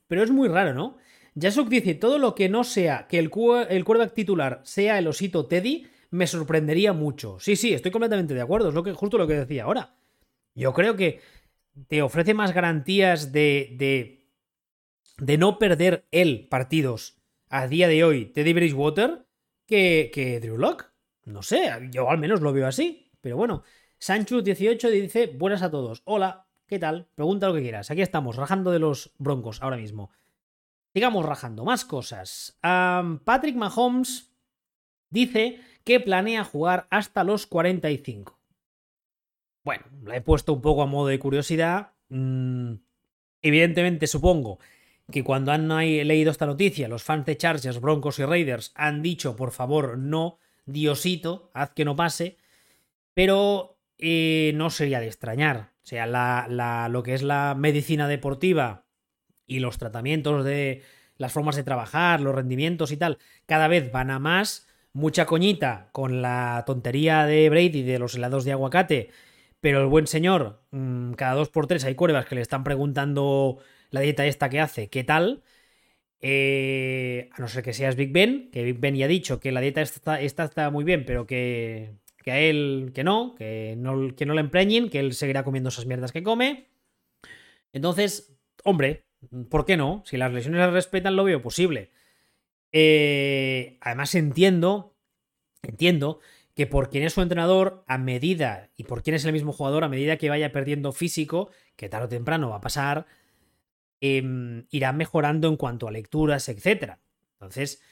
pero es muy raro, ¿no? Yasuk dice, todo lo que no sea que el, el titular sea el osito Teddy, me sorprendería mucho. Sí, sí, estoy completamente de acuerdo, es lo que, justo lo que decía ahora. Yo creo que te ofrece más garantías de, de, de no perder él partidos a día de hoy, Teddy Bridgewater, que, que Drew Locke. No sé, yo al menos lo veo así. Pero bueno, Sancho18 dice: Buenas a todos. Hola, ¿qué tal? Pregunta lo que quieras. Aquí estamos, rajando de los broncos ahora mismo. Sigamos rajando, más cosas. Patrick Mahomes dice que planea jugar hasta los 45. Bueno, la he puesto un poco a modo de curiosidad. Mm, evidentemente, supongo que cuando han leído esta noticia, los fans de Chargers, Broncos y Raiders han dicho, por favor, no, Diosito, haz que no pase. Pero eh, no sería de extrañar. O sea, la, lo que es la medicina deportiva y los tratamientos de las formas de trabajar, los rendimientos y tal, cada vez van a más. Mucha coñita con la tontería de Brady de los helados de aguacate, pero el buen señor, mm, cada dos por tres hay cuervas que le están preguntando la dieta esta que hace, ¿qué tal? Eh, a no ser que seas Big Ben, que Big Ben ya ha dicho que la dieta está, está muy bien, pero que, que, a él que no, que no, que no le empreñen, que él seguirá comiendo esas mierdas que come. Entonces, hombre, ¿por qué no? Si las lesiones las respetan, lo veo posible. Eh, además, entiendo, entiendo que por quien es su entrenador, a medida, y por quien es el mismo jugador, a medida que vaya perdiendo físico, que tarde o temprano va a pasar, Em, irá mejorando en cuanto a lecturas, etc. Entonces,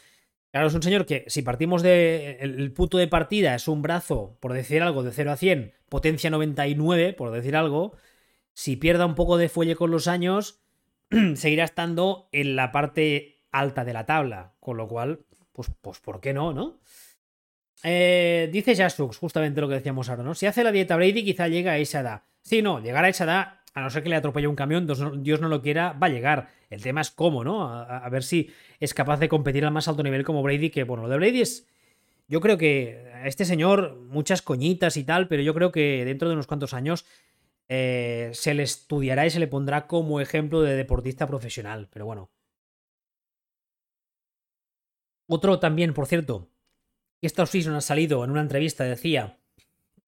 claro, es un señor que si partimos de el, punto de partida es un brazo, por decir algo, de 0 a 100, potencia 99, por decir algo, si pierda un poco de fuelle con los años, seguirá estando en la parte alta de la tabla, con lo cual, pues, pues ¿por qué no, no? Eh, dice Jasux, justamente lo que decíamos ahora, ¿no? Si hace la dieta Brady, quizá llega a esa edad. Sí, no, llegar a esa edad a no ser que le atropelle un camión, Dios no, lo quiera, va a llegar. El tema es cómo, ¿no? A, ver si es capaz de competir al más alto nivel como Brady, que bueno, lo de Brady es... Yo creo que a este señor, muchas coñitas y tal, pero yo creo que dentro de unos cuantos años eh, se le estudiará y se le pondrá como ejemplo de deportista profesional. Pero bueno. Otro también, por cierto, esta offseason ha salido en una entrevista, decía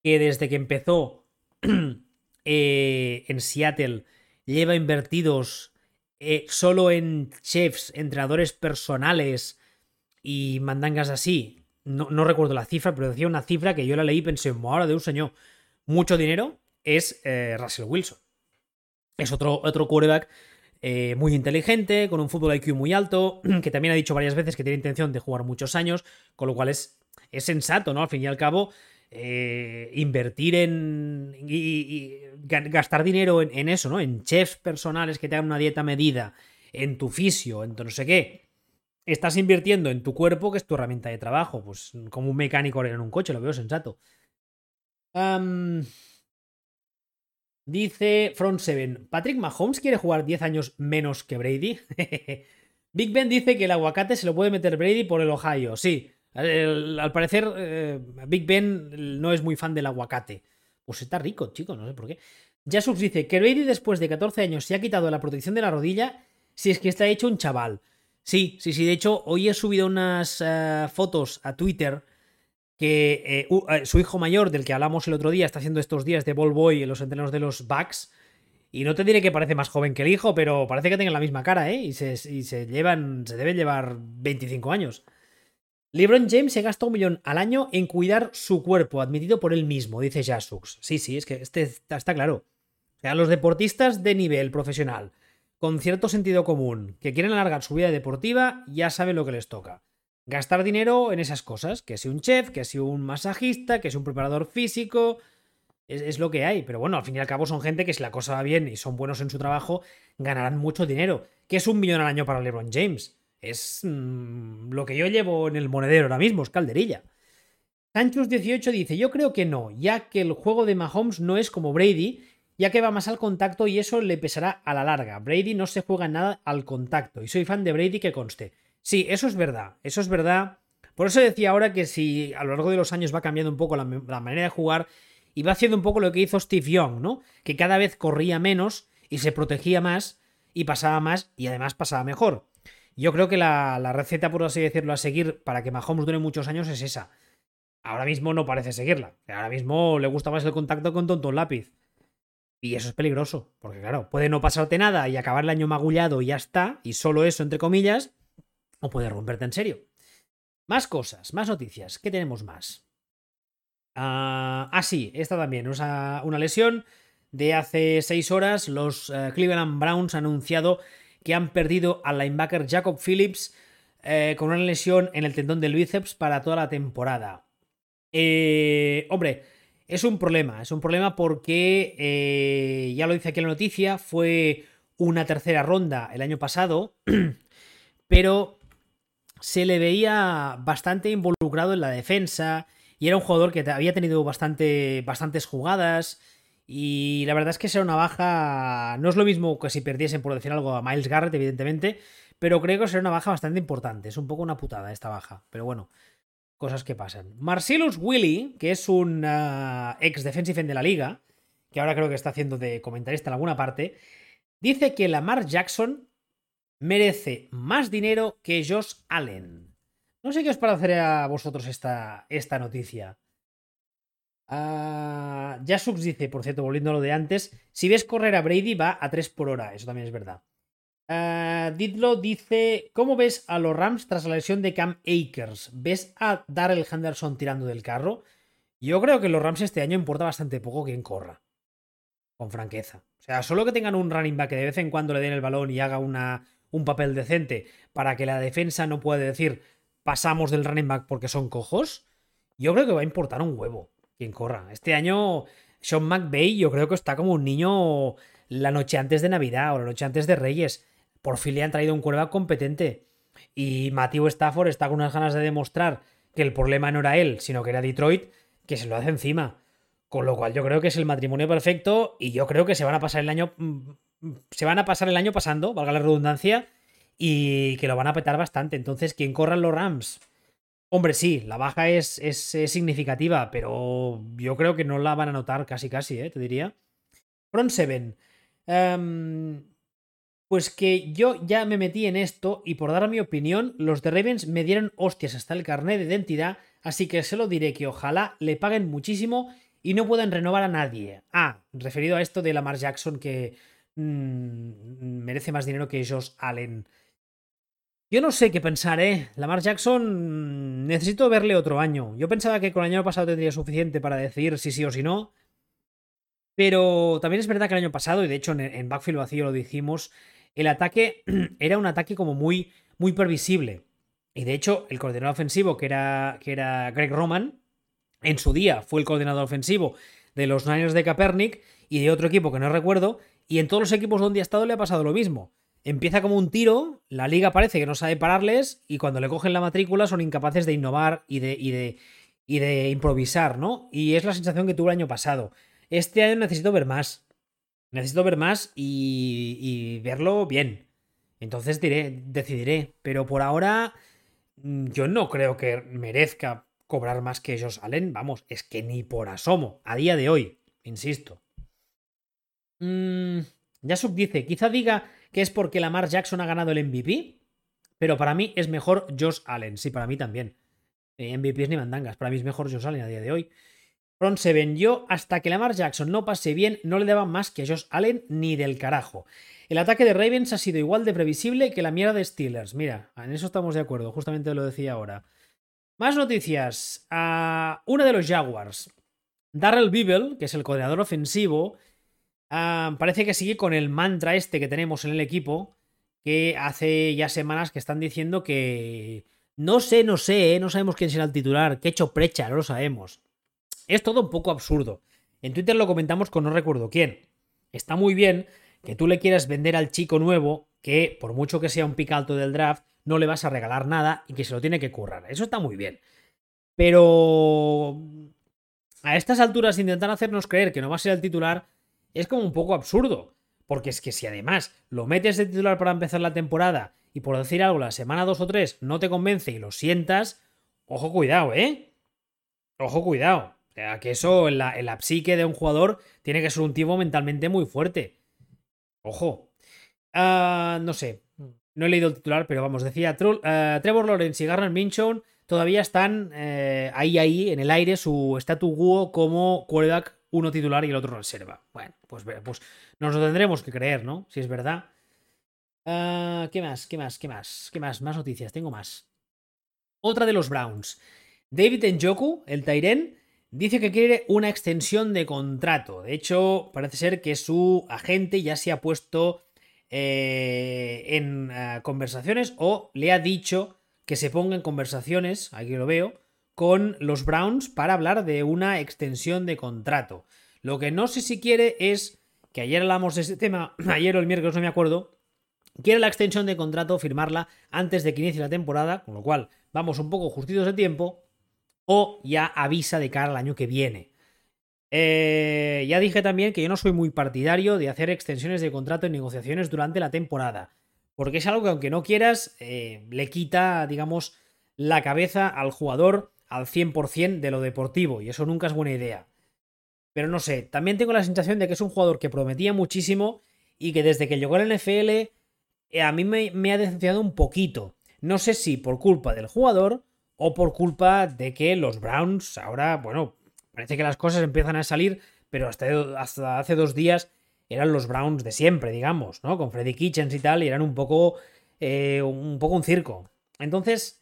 que desde que empezó Eh, en Seattle lleva invertidos eh, solo en chefs, entrenadores personales y mandangas así. No, recuerdo la cifra, pero decía una cifra que yo la leí y pensé, ahora de un señor, mucho dinero es eh, Russell Wilson. Es otro, otro quarterback muy inteligente, con un fútbol IQ muy alto, que también ha dicho varias veces que tiene intención de jugar muchos años, con lo cual es, es sensato, ¿no? Al fin y al cabo, eh, invertir en. Y, gastar dinero en, eso, ¿no? En chefs personales que te hagan una dieta medida, en tu fisio, en tu no sé qué. Estás invirtiendo en tu cuerpo, que es tu herramienta de trabajo. Pues como un mecánico en un coche, lo veo sensato. Dice Front 7. ¿Patrick Mahomes quiere jugar 10 años menos que Brady? Big Ben dice que el aguacate se lo puede meter Brady por el Ohio. Sí, al parecer, eh, Big Ben no es muy fan del aguacate. Pues está rico, chico, no sé por qué. Jasux dice que Brady después de 14 años se ha quitado la protección de la rodilla si es que está hecho un chaval. Sí, sí, sí. De hecho, hoy he subido unas eh, fotos a Twitter que eh, su hijo mayor, del que hablamos el otro día, está haciendo estos días de ball boy en los entrenos de los Bucks. Y no te diré que parece más joven que el hijo, pero parece que tengan la misma cara, ¿eh? Y se, y se llevan, se deben llevar 25 años. LeBron James se gasta un millón al año en cuidar su cuerpo, admitido por él mismo, dice Jasux. Sí, sí, es que este está, claro. O sea, los deportistas de nivel profesional, con cierto sentido común, que quieren alargar su vida deportiva, ya saben lo que les toca. Gastar dinero en esas cosas, que si un chef, que si un masajista, que si un preparador físico, es, es, lo que hay. Pero bueno, al fin y al cabo son gente que si la cosa va bien y son buenos en su trabajo, ganarán mucho dinero. ¿Qué es un millón al año para LeBron James? Es mm, lo que yo llevo en el monedero ahora mismo, es calderilla. Sanchus18 dice: Yo creo que no, ya que el juego de Mahomes no es como Brady, ya que va más al contacto y eso le pesará a la larga. Brady no se juega nada al contacto y soy fan de Brady que conste. Sí, eso es verdad, eso es verdad. Por eso decía ahora que si a lo largo de los años va cambiando un poco la, la manera de jugar y va haciendo un poco lo que hizo Steve Young, ¿no? Que cada vez corría menos y se protegía más y pasaba más y además pasaba mejor. Yo creo que la, receta, por así decirlo, a seguir para que Mahomes dure muchos años es esa. Ahora mismo no parece seguirla. Ahora mismo le gusta más el contacto con tonto lápiz. Y eso es peligroso, porque claro, puede no pasarte nada y acabar el año magullado y ya está, y solo eso, entre comillas, o puede romperte en serio. Más cosas, más noticias. ¿Qué tenemos más? ah, ah, sí, esta también, una, una lesión de hace seis horas. Los eh, Cleveland Browns han anunciado que han perdido al linebacker Jacob Phillips eh, con una lesión en el tendón del bíceps para toda la temporada. Eh, hombre, es un problema, es un problema porque, ya lo dice aquí la noticia, fue una tercera ronda el año pasado, pero se le veía bastante involucrado en la defensa y era un jugador que había tenido bastante, bastantes jugadas. Y la verdad es que será una baja. No es lo mismo que si perdiesen, por decir algo, a Miles Garrett, evidentemente. Pero creo que será una baja bastante importante. Es un poco una putada esta baja. Pero bueno, cosas que pasan. Marcellus Willy, que es un ah, ex defensive end de la liga, que ahora creo que está haciendo de comentarista en alguna parte, dice que Lamar Jackson merece más dinero que Josh Allen. No sé qué os parecerá a vosotros esta, esta noticia. Uh, dice, por cierto, volviendo a lo de antes, si ves correr a Brady va a 3 por hora, eso también es verdad. Uh, Didlo dice, ¿cómo ves a los Rams tras la lesión de Cam Akers? ¿Ves a Darrell Henderson tirando del carro? Yo creo que los Rams este año importa bastante poco quien corra. Con franqueza. O sea, solo que tengan un running back que de vez en cuando le den el balón y haga una, un papel decente para que la defensa no pueda decir pasamos del running back porque son cojos, yo creo que va a importar un huevo quien corra. Este año Sean McVay yo creo que está como un niño la noche antes de Navidad o la noche antes de Reyes. Por fin le han traído un quarterback competente. Y Matthew Stafford está con unas ganas de demostrar que el problema no era él, sino que era Detroit, que se lo hace encima. Con lo cual yo creo que es el matrimonio perfecto y yo creo que se van a pasar el año mm, se van a pasar el año pasando, valga la redundancia, y que lo van a petar bastante. Entonces, ¿quién corran los Rams? Hombre, sí, la baja es, es, significativa, pero yo creo que no la van a notar casi casi, ¿eh? te diría. Front 7. Em, pues que yo ya me metí en esto y por dar mi opinión, los de Ravens me dieron hostias hasta el carnet de identidad, así que se lo diré que ojalá le paguen muchísimo y no puedan renovar a nadie. Ah, referido a esto de Lamar Jackson que mm, merece más dinero que Josh Allen. Yo no sé qué pensar, ¿eh? Lamar Jackson mm, necesito verle otro año. Yo pensaba que con el año pasado tendría suficiente para decir si sí o si no. Pero también es verdad que el año pasado, y de hecho en, Backfield vacío lo dijimos, el ataque era un ataque como muy, muy previsible. Y de hecho, el coordinador ofensivo, que era, que era Greg Roman, en su día fue el coordinador ofensivo de los Niners de Kaepernick y de otro equipo que no recuerdo, y en todos los equipos donde ha estado le ha pasado lo mismo empieza como un tiro, la liga parece que no sabe pararles y cuando le cogen la matrícula son incapaces de innovar y de, y de, y de improvisar, ¿no? Y es la sensación que tuve el año pasado. Este año necesito ver más. Necesito ver más y, verlo bien. Entonces diré, decidiré. Pero por ahora mm, yo no creo que merezca cobrar más que ellos salen. Vamos, es que ni por asomo. A día de hoy, insisto. Mm, ya subdice, quizá diga que es porque Lamar Jackson ha ganado el MVP, pero para mí es mejor Josh Allen. Sí, para mí también. Eh, MVPs ni mandangas, para mí es mejor Josh Allen a día de hoy. Front se vendió hasta que Lamar Jackson no pase bien, no le daba más que a Josh Allen ni del carajo. El ataque de Ravens ha sido igual de previsible que la mierda de Steelers. Mira, en eso estamos de acuerdo, justamente lo decía ahora. Más noticias. a una de los Jaguars. Darrell Beeble, que es el coordinador ofensivo, Ah, parece que sigue con el mantra este que tenemos en el equipo, que hace ya semanas que están diciendo que no sé, no sé, ¿eh? no sabemos quién será el titular, que hecho precha, no lo sabemos. Es todo un poco absurdo. En Twitter lo comentamos con no recuerdo quién. Está muy bien que tú le quieras vender al chico nuevo que, por mucho que sea un pick alto del draft, no le vas a regalar nada y que se lo tiene que currar. Eso está muy bien. Pero a estas alturas intentar hacernos creer que no va a ser el titular es como un poco absurdo. Porque es que si además lo metes de titular para empezar la temporada y por decir algo la semana 2 o 3 no te convence y lo sientas, ojo cuidado, ¿eh? Ojo cuidado. O sea, que eso en la, psique de un jugador tiene que ser un tipo mentalmente muy fuerte. Ojo. Ah, no sé. No he leído el titular, pero vamos, decía uh, Trevor Lawrence y Garner Minchon todavía están eh, ahí, ahí, en el aire, su statu quo como quarterback uno titular y el otro reserva. Bueno, pues, pues nos lo tendremos que creer, ¿no? Si es verdad. Ah, ¿Qué más? ¿Qué más? ¿Qué más? ¿Qué más? Más noticias. Tengo más. Otra de los Browns. David Njoku, el Tyren, Dice que quiere una extensión de contrato. De hecho, parece ser que su agente ya se ha puesto eh, en eh, conversaciones o le ha dicho que se ponga en conversaciones, aquí lo veo, con los Browns para hablar de una extensión de contrato. Lo que no sé si quiere es, que ayer hablamos de ese tema, ayer o el miércoles no me acuerdo, quiere la extensión de contrato, firmarla antes de que inicie la temporada, con lo cual vamos un poco justitos de tiempo, o ya avisa de cara al año que viene. Eh, ya dije también que yo no soy muy partidario de hacer extensiones de contrato en negociaciones durante la temporada, porque es algo que aunque no quieras, eh, le quita, digamos, la cabeza al jugador al 100% de lo deportivo, y eso nunca es buena idea. Pero no sé, también tengo la sensación de que es un jugador que prometía muchísimo y que desde que llegó al NFL eh, a mí me, ha decepcionado un poquito. No sé si por culpa del jugador o por culpa de que los Browns ahora, bueno, parece que las cosas empiezan a salir, pero hasta, hasta hace dos días eran los Browns de siempre, digamos, ¿no? Con Freddy Kitchens y tal, y eran un poco, eh, un poco un circo. Entonces,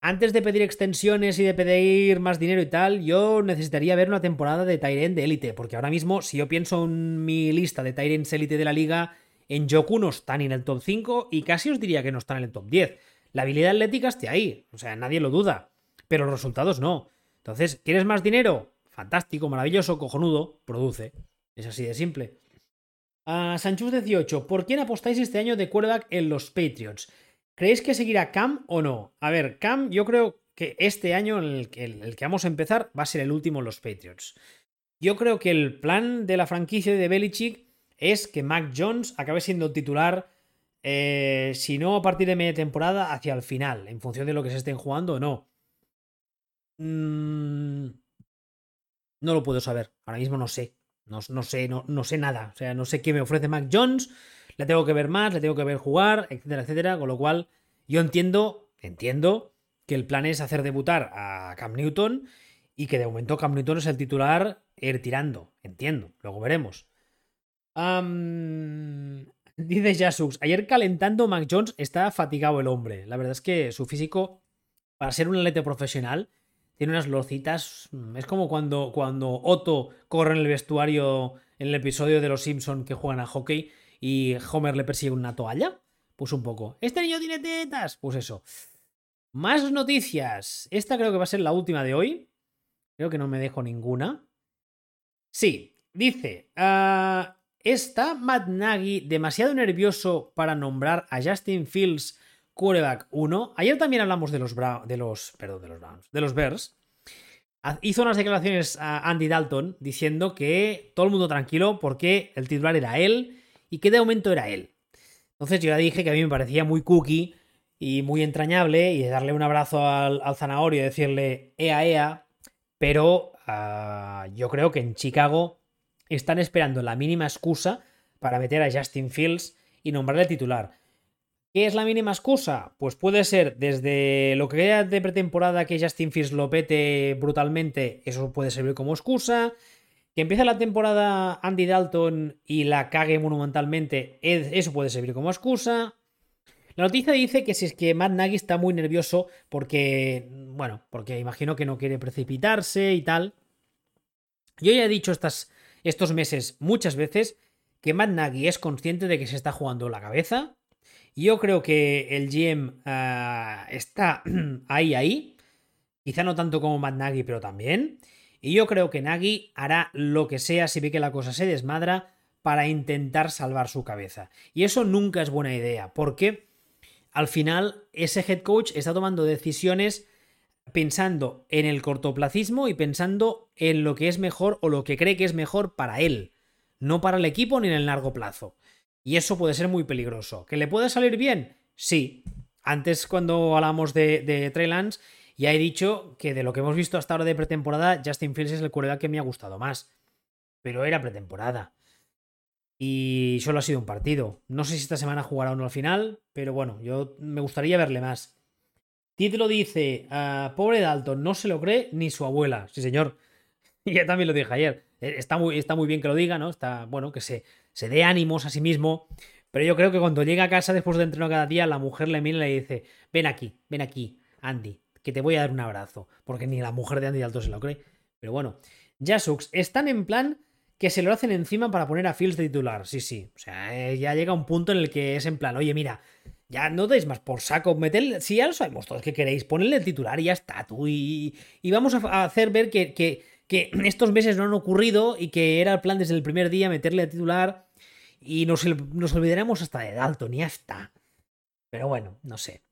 antes de pedir extensiones y de pedir más dinero y tal, yo necesitaría ver una temporada de Tyrant de élite, porque ahora mismo, si yo pienso en mi lista de Tyrants élite de la liga, en Joku no están en el top 5 y casi os diría que no están en el top 10. La habilidad atlética está ahí, o sea, nadie lo duda, pero los resultados no. Entonces, ¿quieres más dinero? Fantástico, maravilloso, cojonudo, produce. Es así de simple. A uh, Sanchus 18, ¿por quién apostáis este año de quarterback en los Patriots? ¿Creéis que seguirá Cam o no? A ver, Cam, yo creo que este año, el que, el que vamos a empezar, va a ser el último en los Patriots. Yo creo que el plan de la franquicia de Belichick es que Mac Jones acabe siendo titular eh, si no a partir de media temporada, hacia el final, en función de lo que se estén jugando o no. Mm, no lo puedo saber. Ahora mismo no sé. No, sé, no, no, sé nada. O sea, no sé qué me ofrece Mac Jones. Le tengo que ver más, le tengo que ver jugar, etcétera, etcétera. Con lo cual, yo entiendo, entiendo que el plan es hacer debutar a Cam Newton y que de momento Cam Newton es el titular ir tirando. Entiendo. Luego veremos. Dice Jasux, ayer calentando Mac Jones está fatigado el hombre. La verdad es que su físico, para ser un atleta profesional, tiene unas locitas. Es como cuando, cuando Otto corre en el vestuario en el episodio de Los Simpson que juegan a hockey y Homer le persigue una toalla. Pues un poco. ¿Este niño tiene tetas? Pues eso. Más noticias. Esta creo que va a ser la última de hoy. Creo que no me dejo ninguna. Sí, dice. Uh, ¿Está Matt Nagy demasiado nervioso para nombrar a Justin Fields quarterback 1? Ayer también hablamos de los, de los, perdón, de los Browns, de los Bears. Hizo unas declaraciones a Andy Dalton diciendo que todo el mundo tranquilo porque el titular era él y que de momento era él. Entonces yo ya dije que a mí me parecía muy cookie y muy entrañable y darle un abrazo al, zanahorio y decirle ea ea, pero ah, yo creo que en Chicago están esperando la mínima excusa para meter a Justin Fields y nombrarle titular. ¿Qué es la mínima excusa? Pues puede ser desde lo que queda de pretemporada que Justin Fields lo pete brutalmente, eso puede servir como excusa. Que empiece la temporada Andy Dalton y la cague monumentalmente, eso puede servir como excusa. La noticia dice que si es que Matt Nagy está muy nervioso porque, bueno, porque imagino que no quiere precipitarse y tal. Yo ya he dicho estos meses muchas veces que Matt Nagy es consciente de que se está jugando la cabeza. Yo creo que el GM ah, está ahí, ahí. Quizá no tanto como Matt Nagy, pero también. Y yo creo que Nagy hará lo que sea si ve que la cosa se desmadra para intentar salvar su cabeza. Y eso nunca es buena idea, porque al final ese head coach está tomando decisiones pensando en el cortoplacismo y pensando en lo que es mejor o lo que cree que es mejor para él, no para el equipo ni en el largo plazo. Y eso puede ser muy peligroso. ¿Que le puede salir bien? Sí. Antes, cuando hablamos de, de Trey Lance, ya he dicho que de lo que hemos visto hasta ahora de pretemporada, Justin Fields es el quarterback que me ha gustado más. Pero era pretemporada. Y solo ha sido un partido. No sé si esta semana jugará o no al final, pero bueno, yo me gustaría verle más. Título dice, ah, pobre Dalton, no se lo cree ni su abuela. Sí, señor. Ya también lo dije ayer. Eh, está muy, está muy bien que lo diga, ¿no? Está, bueno, que se, se dé ánimos a sí mismo. Pero yo creo que cuando llega a casa después de entrenar cada día, la mujer le mira y le dice, ven aquí, ven aquí, Andy, que te voy a dar un abrazo. Porque ni la mujer de Andy Dalton se lo cree. Pero bueno, Jasux, están en plan que se lo hacen encima para poner a Fields de titular. Sí, sí. O sea, eh, ya llega un punto en el que es en plan, oye, mira, ya no deis más por saco, metel, si ya lo sabemos todos que queréis, ponedle el titular y ya está, tú. Y, vamos a hacer ver que, que, que, estos meses no han ocurrido y que era el plan desde el primer día meterle el titular y nos, nos olvidaremos hasta de Dalton y ya está. Pero bueno, no sé.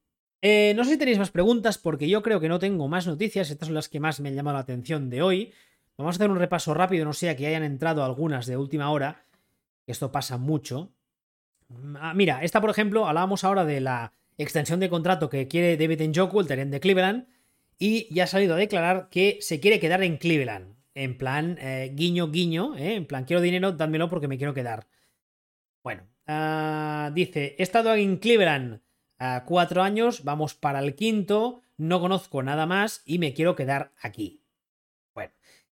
Eh, no sé si tenéis más preguntas porque yo creo que no tengo más noticias, estas son las que más me han llamado la atención de hoy. Vamos a hacer un repaso rápido, no sea que hayan entrado algunas de última hora. Esto pasa mucho. Ah, mira, esta por ejemplo, hablábamos ahora de la extensión de contrato que quiere David Njoku, el terreno de Cleveland, y ya ha salido a declarar que se quiere quedar en Cleveland. En plan, eh, guiño, guiño, eh, en plan, quiero dinero, dádmelo porque me quiero quedar. Bueno, ah, dice, he estado en Cleveland a cuatro años, vamos para el quinto, no conozco nada más y me quiero quedar aquí.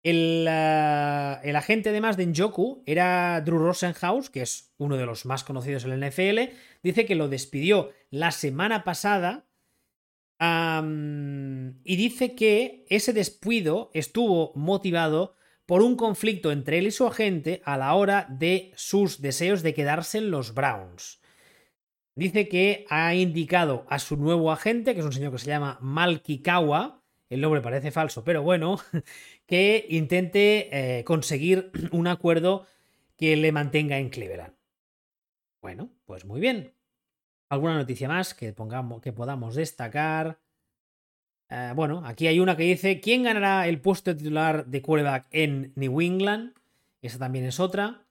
El, agente además de Njoku era Drew Rosenhaus, que es uno de los más conocidos en la NFL. Dice que lo despidió la semana pasada y dice que ese despido estuvo motivado por un conflicto entre él y su agente a la hora de sus deseos de quedarse en los Browns. Dice que ha indicado a su nuevo agente, que es un señor que se llama Malki Kawa, el nombre parece falso, pero bueno, que intente eh, conseguir un acuerdo que le mantenga en Cleveland. Bueno, pues muy bien. ¿Alguna noticia más que, pongamos, que podamos destacar? Eh, bueno, aquí hay una que dice: ¿Quién ganará el puesto de titular de quarterback en New England? Esa también es otra.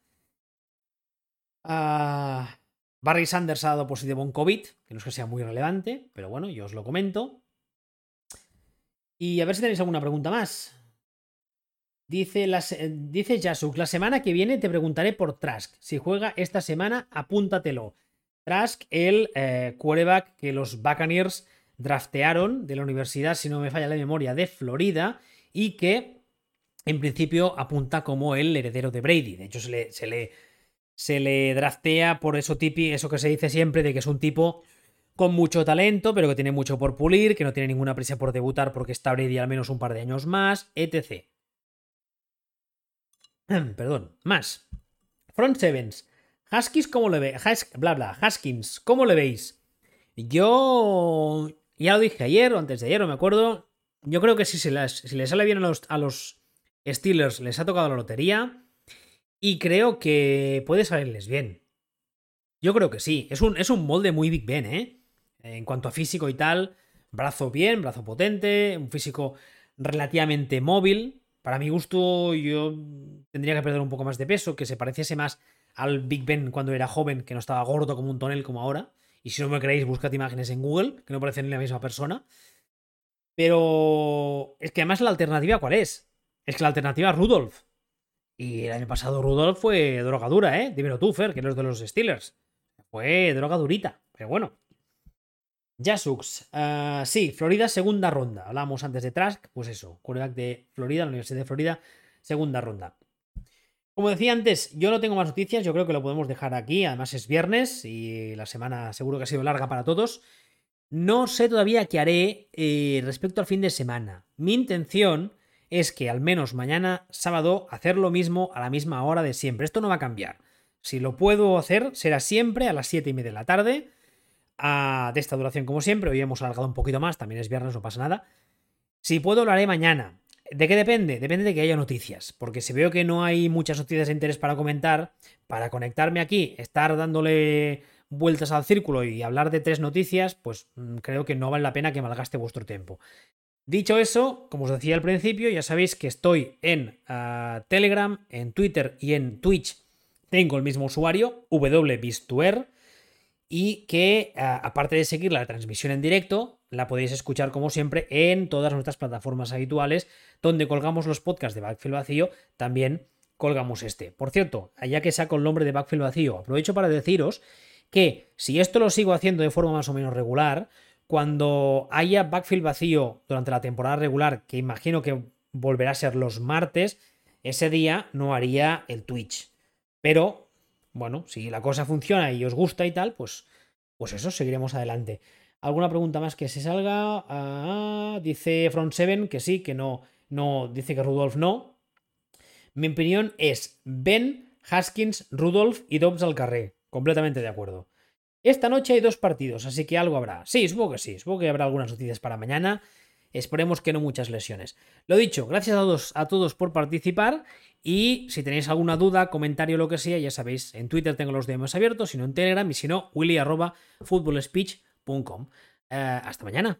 Ah, Barry Sanders ha dado positivo en COVID, que no es que sea muy relevante, pero bueno, yo os lo comento. Y a ver si tenéis alguna pregunta más. Dice, eh, dice Yasuk, la semana que viene te preguntaré por Trask. Si juega esta semana, apúntatelo. Trask, el eh, quarterback que los Buccaneers draftearon de la universidad, si no me falla la memoria, de Florida y que en principio apunta como el heredero de Brady. De hecho, se le, se le draftea por eso, tipi, eso que se dice siempre de que es un tipo con mucho talento, pero que tiene mucho por pulir, que no tiene ninguna prisa por debutar porque está Brady al menos un par de años más, etc. Perdón, más. Front Sevens. Huskies, ¿cómo le veis? bla, bla. Haskins, ¿cómo le veis? Yo. Ya lo dije ayer o antes de ayer, no me acuerdo. Yo creo que si, se si les sale bien a los, a los Steelers, les ha tocado la lotería. Y creo que puede salirles bien. Yo creo que sí. Es un, es un molde muy Big Ben, ¿eh? En cuanto a físico y tal, brazo bien, brazo potente, un físico relativamente móvil. Para mi gusto, yo tendría que perder un poco más de peso, que se pareciese más al Big Ben cuando era joven, que no estaba gordo como un tonel como ahora. Y si no me creéis, buscad imágenes en Google, que no parecen la misma persona. Pero es que además la alternativa, ¿cuál es? Es que la alternativa es Rudolf. Y el año pasado Rudolf fue drogadura, ¿eh? Dímelo tú, Fer, que no es de los Steelers. Fue droga durita. Pero bueno, Jasux, uh, sí, Florida, segunda ronda. Hablábamos antes de Trask, pues eso, quarterback de Florida, la Universidad de Florida, segunda ronda. Como decía antes, yo no tengo más noticias, yo creo que lo podemos dejar aquí, además es viernes y la semana seguro que ha sido larga para todos. No sé todavía qué haré eh, respecto al fin de semana. Mi intención es que al menos mañana, sábado, hacer lo mismo a la misma hora de siempre. Esto no va a cambiar. Si lo puedo hacer, será siempre a las 7 y media de la tarde de esta duración como siempre. Hoy hemos alargado un poquito más, también es viernes, no pasa nada. Si puedo, lo haré mañana. ¿De qué depende? Depende de que haya noticias. Porque si veo que no hay muchas noticias de interés para comentar, para conectarme aquí, estar dándole vueltas al círculo y hablar de tres noticias, pues mm, creo que no vale la pena que malgaste vuestro tiempo. Dicho eso, como os decía al principio, ya sabéis que estoy en ah, Telegram, en Twitter y en Twitch. Tengo el mismo usuario, wbistuer y que aparte de seguir la transmisión en directo, la podéis escuchar como siempre en todas nuestras plataformas habituales donde colgamos los podcasts de Backfield Vacío, también colgamos este. Por cierto, allá que saco el nombre de Backfield Vacío, aprovecho para deciros que si esto lo sigo haciendo de forma más o menos regular, cuando haya Backfield Vacío durante la temporada regular, que imagino que volverá a ser los martes, ese día no haría el Twitch. Pero bueno, si la cosa funciona y os gusta y tal, pues, pues eso, seguiremos adelante. ¿Alguna pregunta más que se salga? Ah, dice Front 7 que sí, que no, no dice que Rudolf no. Mi opinión es Ben, Haskins, Rudolf y Dobbs al carré. Completamente de acuerdo. Esta noche hay dos partidos, así que algo habrá. Sí, supongo que sí. Supongo que habrá algunas noticias para mañana. Esperemos que no muchas lesiones. Lo dicho, gracias a todos, a todos por participar. Y si tenéis alguna duda, comentario, lo que sea, ya sabéis, en Twitter tengo los DMs abiertos, si no en Telegram y si no, willy.footballspeech.com. Eh, hasta mañana.